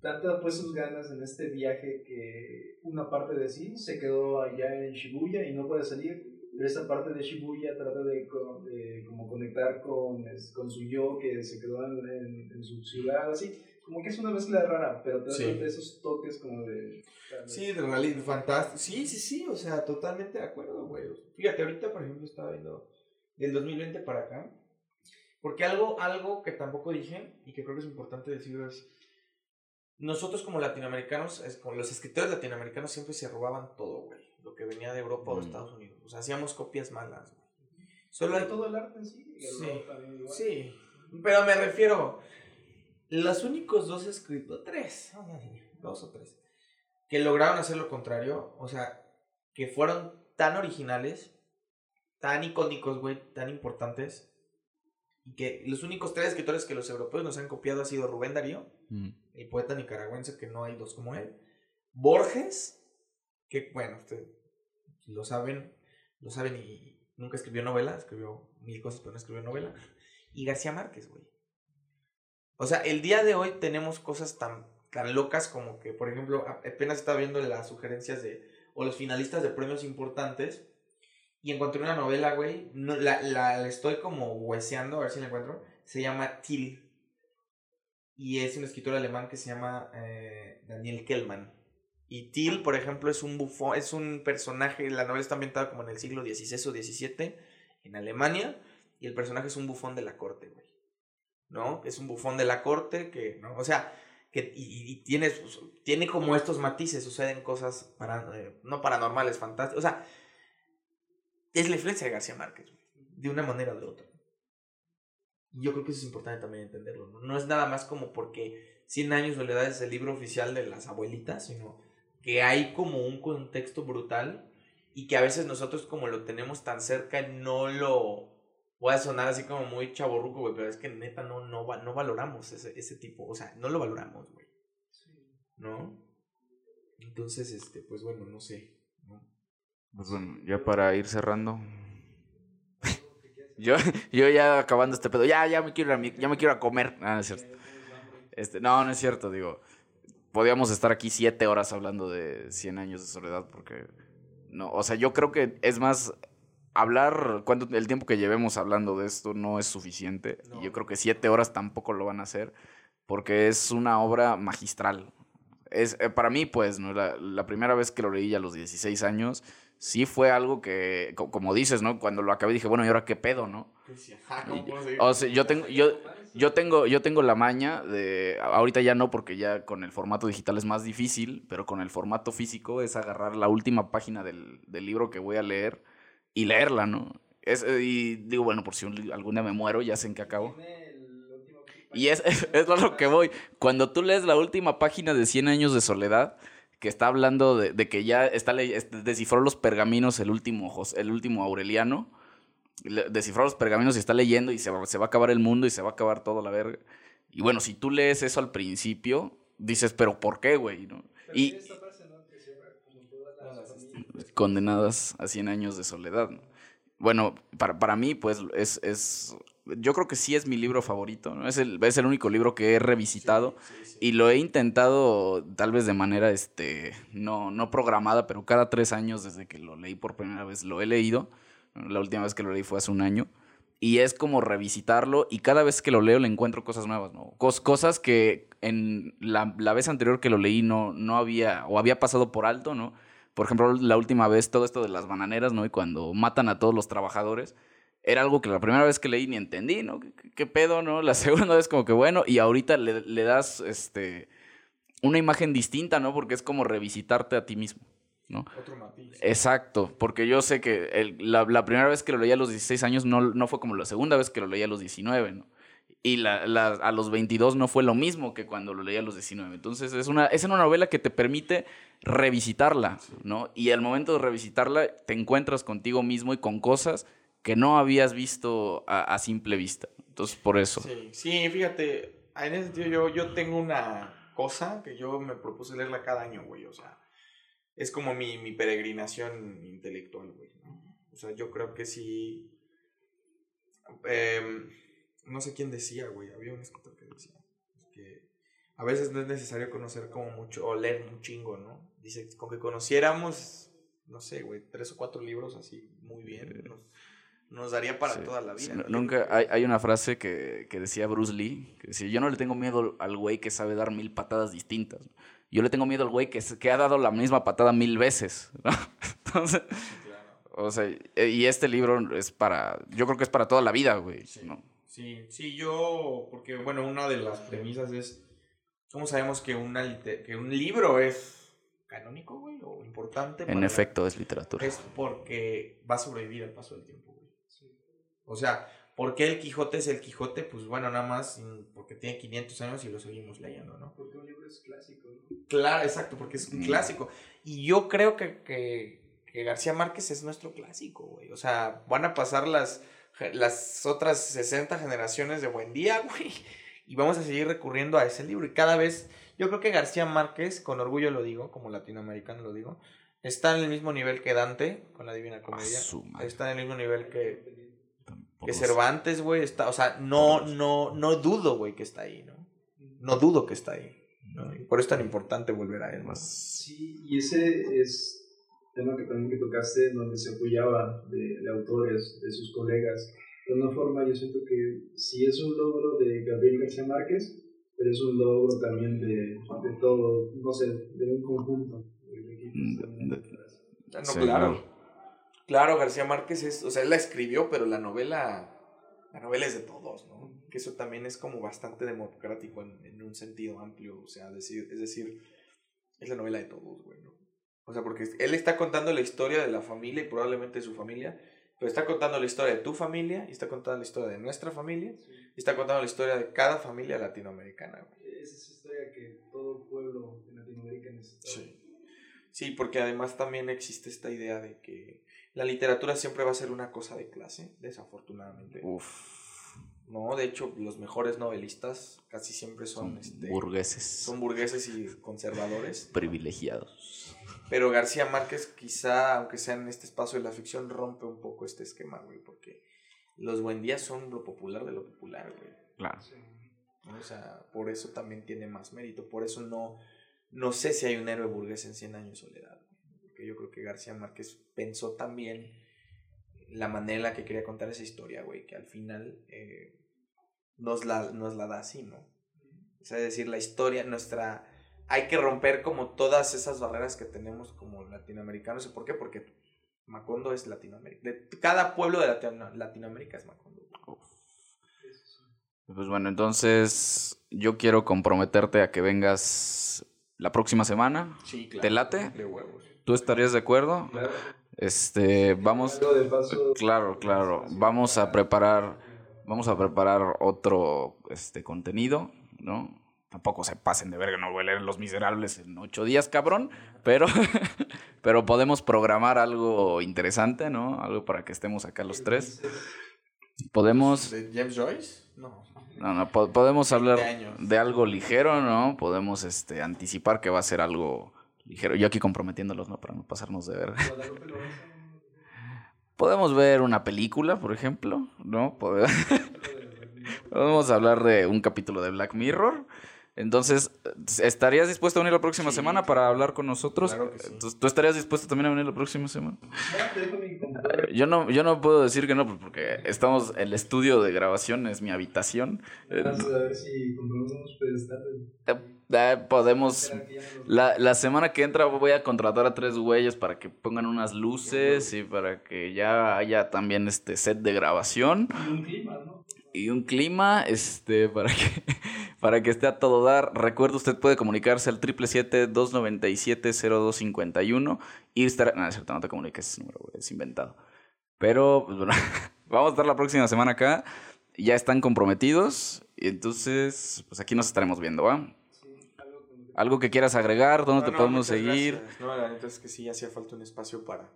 Speaker 2: tantas pues sus ganas en este viaje que una parte de sí se quedó allá en Shibuya y no puede salir. Pero esta parte de Shibuya trata de, de como conectar con, con su yo que se quedó en, en, en su ciudad, así como que es una mezcla rara, pero te sí. esos toques como de...
Speaker 3: Sí, de realidad, fantástico. Sí, sí, sí, o sea, totalmente de acuerdo, güey. Fíjate, ahorita, por ejemplo, estaba viendo del 2020 para acá, porque algo, algo que tampoco dije y que creo que es importante decir es, nosotros como latinoamericanos, es, como los escritores latinoamericanos siempre se robaban todo, güey, lo que venía de Europa o de mm. Estados Unidos. O sea, hacíamos copias malas, güey.
Speaker 2: Solo hay todo el arte en sí.
Speaker 3: Sí, sí, pero me refiero los únicos dos escritos, tres, dos o tres, que lograron hacer lo contrario, o sea, que fueron tan originales, tan icónicos, güey, tan importantes, y que los únicos tres escritores que los europeos nos han copiado ha sido Rubén Darío, mm. el poeta nicaragüense, que no hay dos como él, Borges, que bueno, usted, lo saben, lo saben y nunca escribió novela, escribió mil cosas, pero no escribió novela. Y García Márquez, güey. O sea, el día de hoy tenemos cosas tan, tan locas como que, por ejemplo, apenas estaba viendo las sugerencias de, o los finalistas de premios importantes, y encontré una novela, güey, no, la, la, estoy como hueseando, a ver si la encuentro, se llama Till. Y es un escritor alemán que se llama eh, Daniel Kellman. Y Till, por ejemplo, es un bufón, es un personaje, la novela está ambientada como en el siglo XVI o XVII, en Alemania, y el personaje es un bufón de la corte, güey. ¿No? Es un bufón de la corte que, ¿no? O sea, que, y, tiene, tiene como estos matices, suceden cosas para, eh, no paranormales, fantásticas. O sea, es la influencia de García Márquez, de una manera o de otra. Y yo creo que eso es importante también entenderlo. ¿no? no es nada más como porque 100 años soledad es el libro oficial de las abuelitas, sino que hay como un contexto brutal y que a veces nosotros como lo tenemos tan cerca no lo voy a sonar así como muy chaborruco, güey, pero es que neta no, no, no valoramos ese, ese tipo, o sea, no lo valoramos, güey. ¿No? Entonces, este, pues bueno, no sé.
Speaker 1: Pues bueno, ya para ir cerrando. [laughs] yo, yo ya acabando este pedo, ya, ya me quiero a, ya me quiero a comer. Ah, no es cierto. Este, no, no es cierto, digo. Podríamos estar aquí siete horas hablando de 100 años de soledad porque... No, o sea, yo creo que es más hablar, cuando, el tiempo que llevemos hablando de esto no es suficiente. Y yo creo que siete horas tampoco lo van a hacer, porque es una obra magistral. Es, eh, para mí, pues, ¿no? La, la, primera vez que lo leí a los 16 años, sí fue algo que, como dices, ¿no? Cuando lo acabé dije, bueno, ¿y ahora qué pedo, no? o sea, yo tengo, yo, yo tengo, yo tengo la maña de, ahorita ya no porque ya con el formato digital es más difícil, pero con el formato físico es agarrar la última página del, del libro que voy a leer y leerla, ¿no? Es, eh, y digo, bueno, por si algún día me muero, ya sé en qué acabo. Y es, [laughs] es, lo que voy. Cuando tú lees la última página de 100 años de soledad, que está hablando de, de que ya está descifró los pergaminos el último, el último Aureliano, descifró los pergaminos y está leyendo y se va, se va a acabar el mundo y se va a acabar toda la verga. Y bueno, si tú lees eso al principio, dices, pero ¿por qué, güey? ¿no? y, condenadas a 100 años de soledad. Bueno, para, para mí, pues, es, es, Yo creo que sí es mi libro favorito, ¿no? Es el, es el único libro que he revisitado y lo he intentado, tal vez de manera, este, no, no programada, pero cada tres años desde que lo leí por primera vez lo he leído. La última vez que lo leí fue hace un año. Y es como revisitarlo y cada vez que lo leo le encuentro cosas nuevas, ¿no? cosas que en la, la, vez anterior que lo leí no, no había, o había pasado por alto, ¿no? Por ejemplo, la última vez, todo esto de las bananeras, ¿no? Y cuando matan a todos los trabajadores, era algo que la primera vez que leí ni entendí, ¿no? ¿Qué, pedo, no? La [laughs] segunda vez como que bueno, y ahorita le, le, das este, una imagen distinta, ¿no? Porque es como revisitarte a ti mismo, ¿no?
Speaker 3: Otro matiz.
Speaker 1: Exacto, porque yo sé que el, la, la, primera vez que lo leí a los 16 años no, no fue como la segunda vez que lo leí a los 19, ¿no? Y la, la, a los 22 no fue lo mismo que cuando lo leí a los 19. Entonces es una, es una novela que te permite revisitarla, ¿no? Y al momento de revisitarla te encuentras contigo mismo y con cosas que no habías visto a, simple vista. Entonces, por eso.
Speaker 3: Sí, sí, fíjate, en ese sentido yo, yo tengo una cosa que yo me propuse leerla cada año, güey. O sea, es como mi, mi peregrinación intelectual, güey. O sea, yo creo que sí... Eh, no sé quién decía, güey, había un escritor que decía que a veces no es necesario conocer como mucho o leer un chingo, ¿no? Dice, con que conociéramos, no sé, güey, tres o cuatro libros así muy bien, nos, daría para toda la vida.
Speaker 1: nunca, hay, hay, una frase que, que, decía Bruce Lee, que decía, yo no le tengo miedo al güey que sabe dar mil patadas distintas, yo le tengo miedo al güey que, que ha dado la misma patada mil veces, [laughs] ¿no? Entonces... O sea, y este libro es para, yo creo que es para toda la vida, güey, ¿no?
Speaker 3: Sí, sí, yo, porque bueno, una de las premisas es, ¿cómo sabemos que, una, que un libro es canónico, güey, o importante?
Speaker 1: En efecto, es literatura.
Speaker 3: Es porque va a sobrevivir al paso del tiempo, güey. O sea, ¿por qué el Quijote es el Quijote? Pues bueno, nada más porque tiene 500 años y lo seguimos leyendo, ¿no?
Speaker 2: Porque un libro es clásico, ¿no?
Speaker 3: Claro, exacto, porque es un mm. clásico. Y yo creo que, que, que García Márquez es nuestro clásico, güey. O sea, van a pasar las las otras 60 generaciones de Buen Día, güey. Y vamos a seguir recurriendo a ese libro. Y cada vez, yo creo que García Márquez, con orgullo lo digo, como latinoamericano lo digo, Está en el mismo nivel que Dante con la Divina Comedia. Está en el mismo nivel que, que Cervantes, güey. Está, o sea, no, no, no dudo, güey, que está ahí, ¿no? No dudo que está ahí. por eso es tan importante volver a él. más
Speaker 2: Sí, y ese es tema que también que tocaste, donde se apoyaba de, de autores, de sus colegas. De una forma, yo siento que sí es un logro de Gabriel García Márquez, pero es un logro también de, de todo, no sé, de un conjunto.
Speaker 3: Mm, no, claro. Claro, García Márquez es, o sea, él la escribió, pero la novela, la novela es de todos, ¿no? Que eso también es como bastante democrático en, en un sentido amplio, o sea, decir, es decir, es la novela de todos, güey, ¿no? O sea, porque él está contando la historia de la familia y probablemente de su familia, pero está contando la historia de tu familia y está contando la historia de nuestra familia y está contando la historia de cada familia latinoamericana.
Speaker 2: Güey. Esa es historia que todo pueblo en Latinoamérica necesita.
Speaker 3: Sí. Sí, porque además también existe esta idea de que la literatura siempre va a ser una cosa de clase, desafortunadamente. Uf. No, de hecho, los mejores novelistas casi siempre son, este,
Speaker 1: burgueses.
Speaker 3: Son burgueses y conservadores.
Speaker 1: Privilegiados.
Speaker 3: Pero García Márquez, quizá, aunque sea en este espacio de la ficción, rompe un poco este esquema, güey, porque los buendías son lo popular de lo popular, güey.
Speaker 1: Claro.
Speaker 3: O sea, por eso también tiene más mérito. Por eso no no sé si hay un héroe burgués en 100 años de soledad. Porque yo creo que García Márquez pensó también la manera en la que quería contar esa historia, güey, que al final eh, nos, la, nos la da así, ¿no? es decir, la historia, nuestra... Hay que romper como todas esas barreras que tenemos como latinoamericanos. ¿Por qué? Porque Macondo es Latinoamérica. cada pueblo de Latinoamérica es Macondo.
Speaker 1: Pues bueno, entonces yo quiero comprometerte a que vengas la próxima semana.
Speaker 3: Sí, claro.
Speaker 1: ¿Te late? ¿Tú estarías de acuerdo?
Speaker 2: Claro.
Speaker 1: Este, vamos. Claro, claro. Vamos a preparar, vamos a preparar otro, este, contenido, ¿no? Tampoco se pasen de verga, no voy a leer Los Miserables en ocho días, cabrón. Pero, [laughs] pero podemos programar algo interesante, ¿no? Algo para que estemos acá los tres. Podemos.
Speaker 3: ¿De James Joyce?
Speaker 1: No. No, no, podemos hablar de algo ligero, ¿no? Podemos este, anticipar que va a ser algo ligero. Yo aquí comprometiéndolos, ¿no? Para no pasarnos de ver. Podemos ver una película, por ejemplo, ¿no? [laughs] Podemos hablar de un capítulo de Black Mirror. Entonces, ¿estarías dispuesto a venir la próxima semana para hablar con nosotros? ¿Tú estarías dispuesto también a venir la próxima semana? Yo no, yo no puedo decir que no, pues, porque estamos, el estudio de grabación es mi habitación.
Speaker 2: a ver si compramos
Speaker 1: eh, eh, podemos. La, la semana que entra voy a contratar a tres güeyes para que pongan unas luces y para que ya haya también este set de grabación.
Speaker 2: Y un clima, ¿no?
Speaker 1: Y un clima, este, para que [laughs] para que esté a todo dar. Recuerda, usted puede comunicarse al 777-297-0251. Instagram. No, es cierto, no te comuniques ese número, es inventado. Pero, pues bueno, [laughs] vamos a estar la próxima semana acá. Ya están comprometidos. Y entonces, pues aquí nos estaremos viendo, ¿va? ¿Algo que quieras agregar? ¿Dónde te podemos seguir?
Speaker 3: No, la neta es que sí hacía falta un espacio para,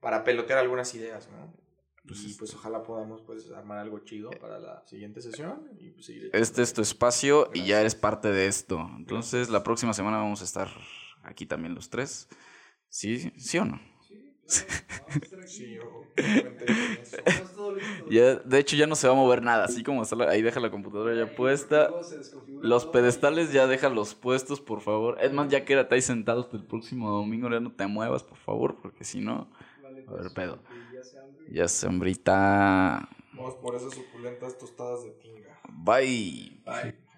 Speaker 3: para pelotear algunas ideas, ¿no? Pues, y pues ojalá podamos pues armar algo chido para la siguiente sesión y pues seguir
Speaker 1: Este es tu espacio y ya eres parte de esto. Entonces la próxima semana vamos a estar aquí también los tres. ¿Sí, ¿Sí o no?
Speaker 3: Sí,
Speaker 1: ya, de hecho ya no se va a mover nada, así como está ahí deja la computadora ya puesta. Los pedestales ya los puestos, por favor. Es más, ya quédate ahí sentado hasta el próximo domingo, ya no te muevas, por favor, porque si no, a ver, pedo. Ya se hambrita.
Speaker 3: Vamos por esas suculentas tostadas de tinga.
Speaker 1: Bye.
Speaker 3: Bye.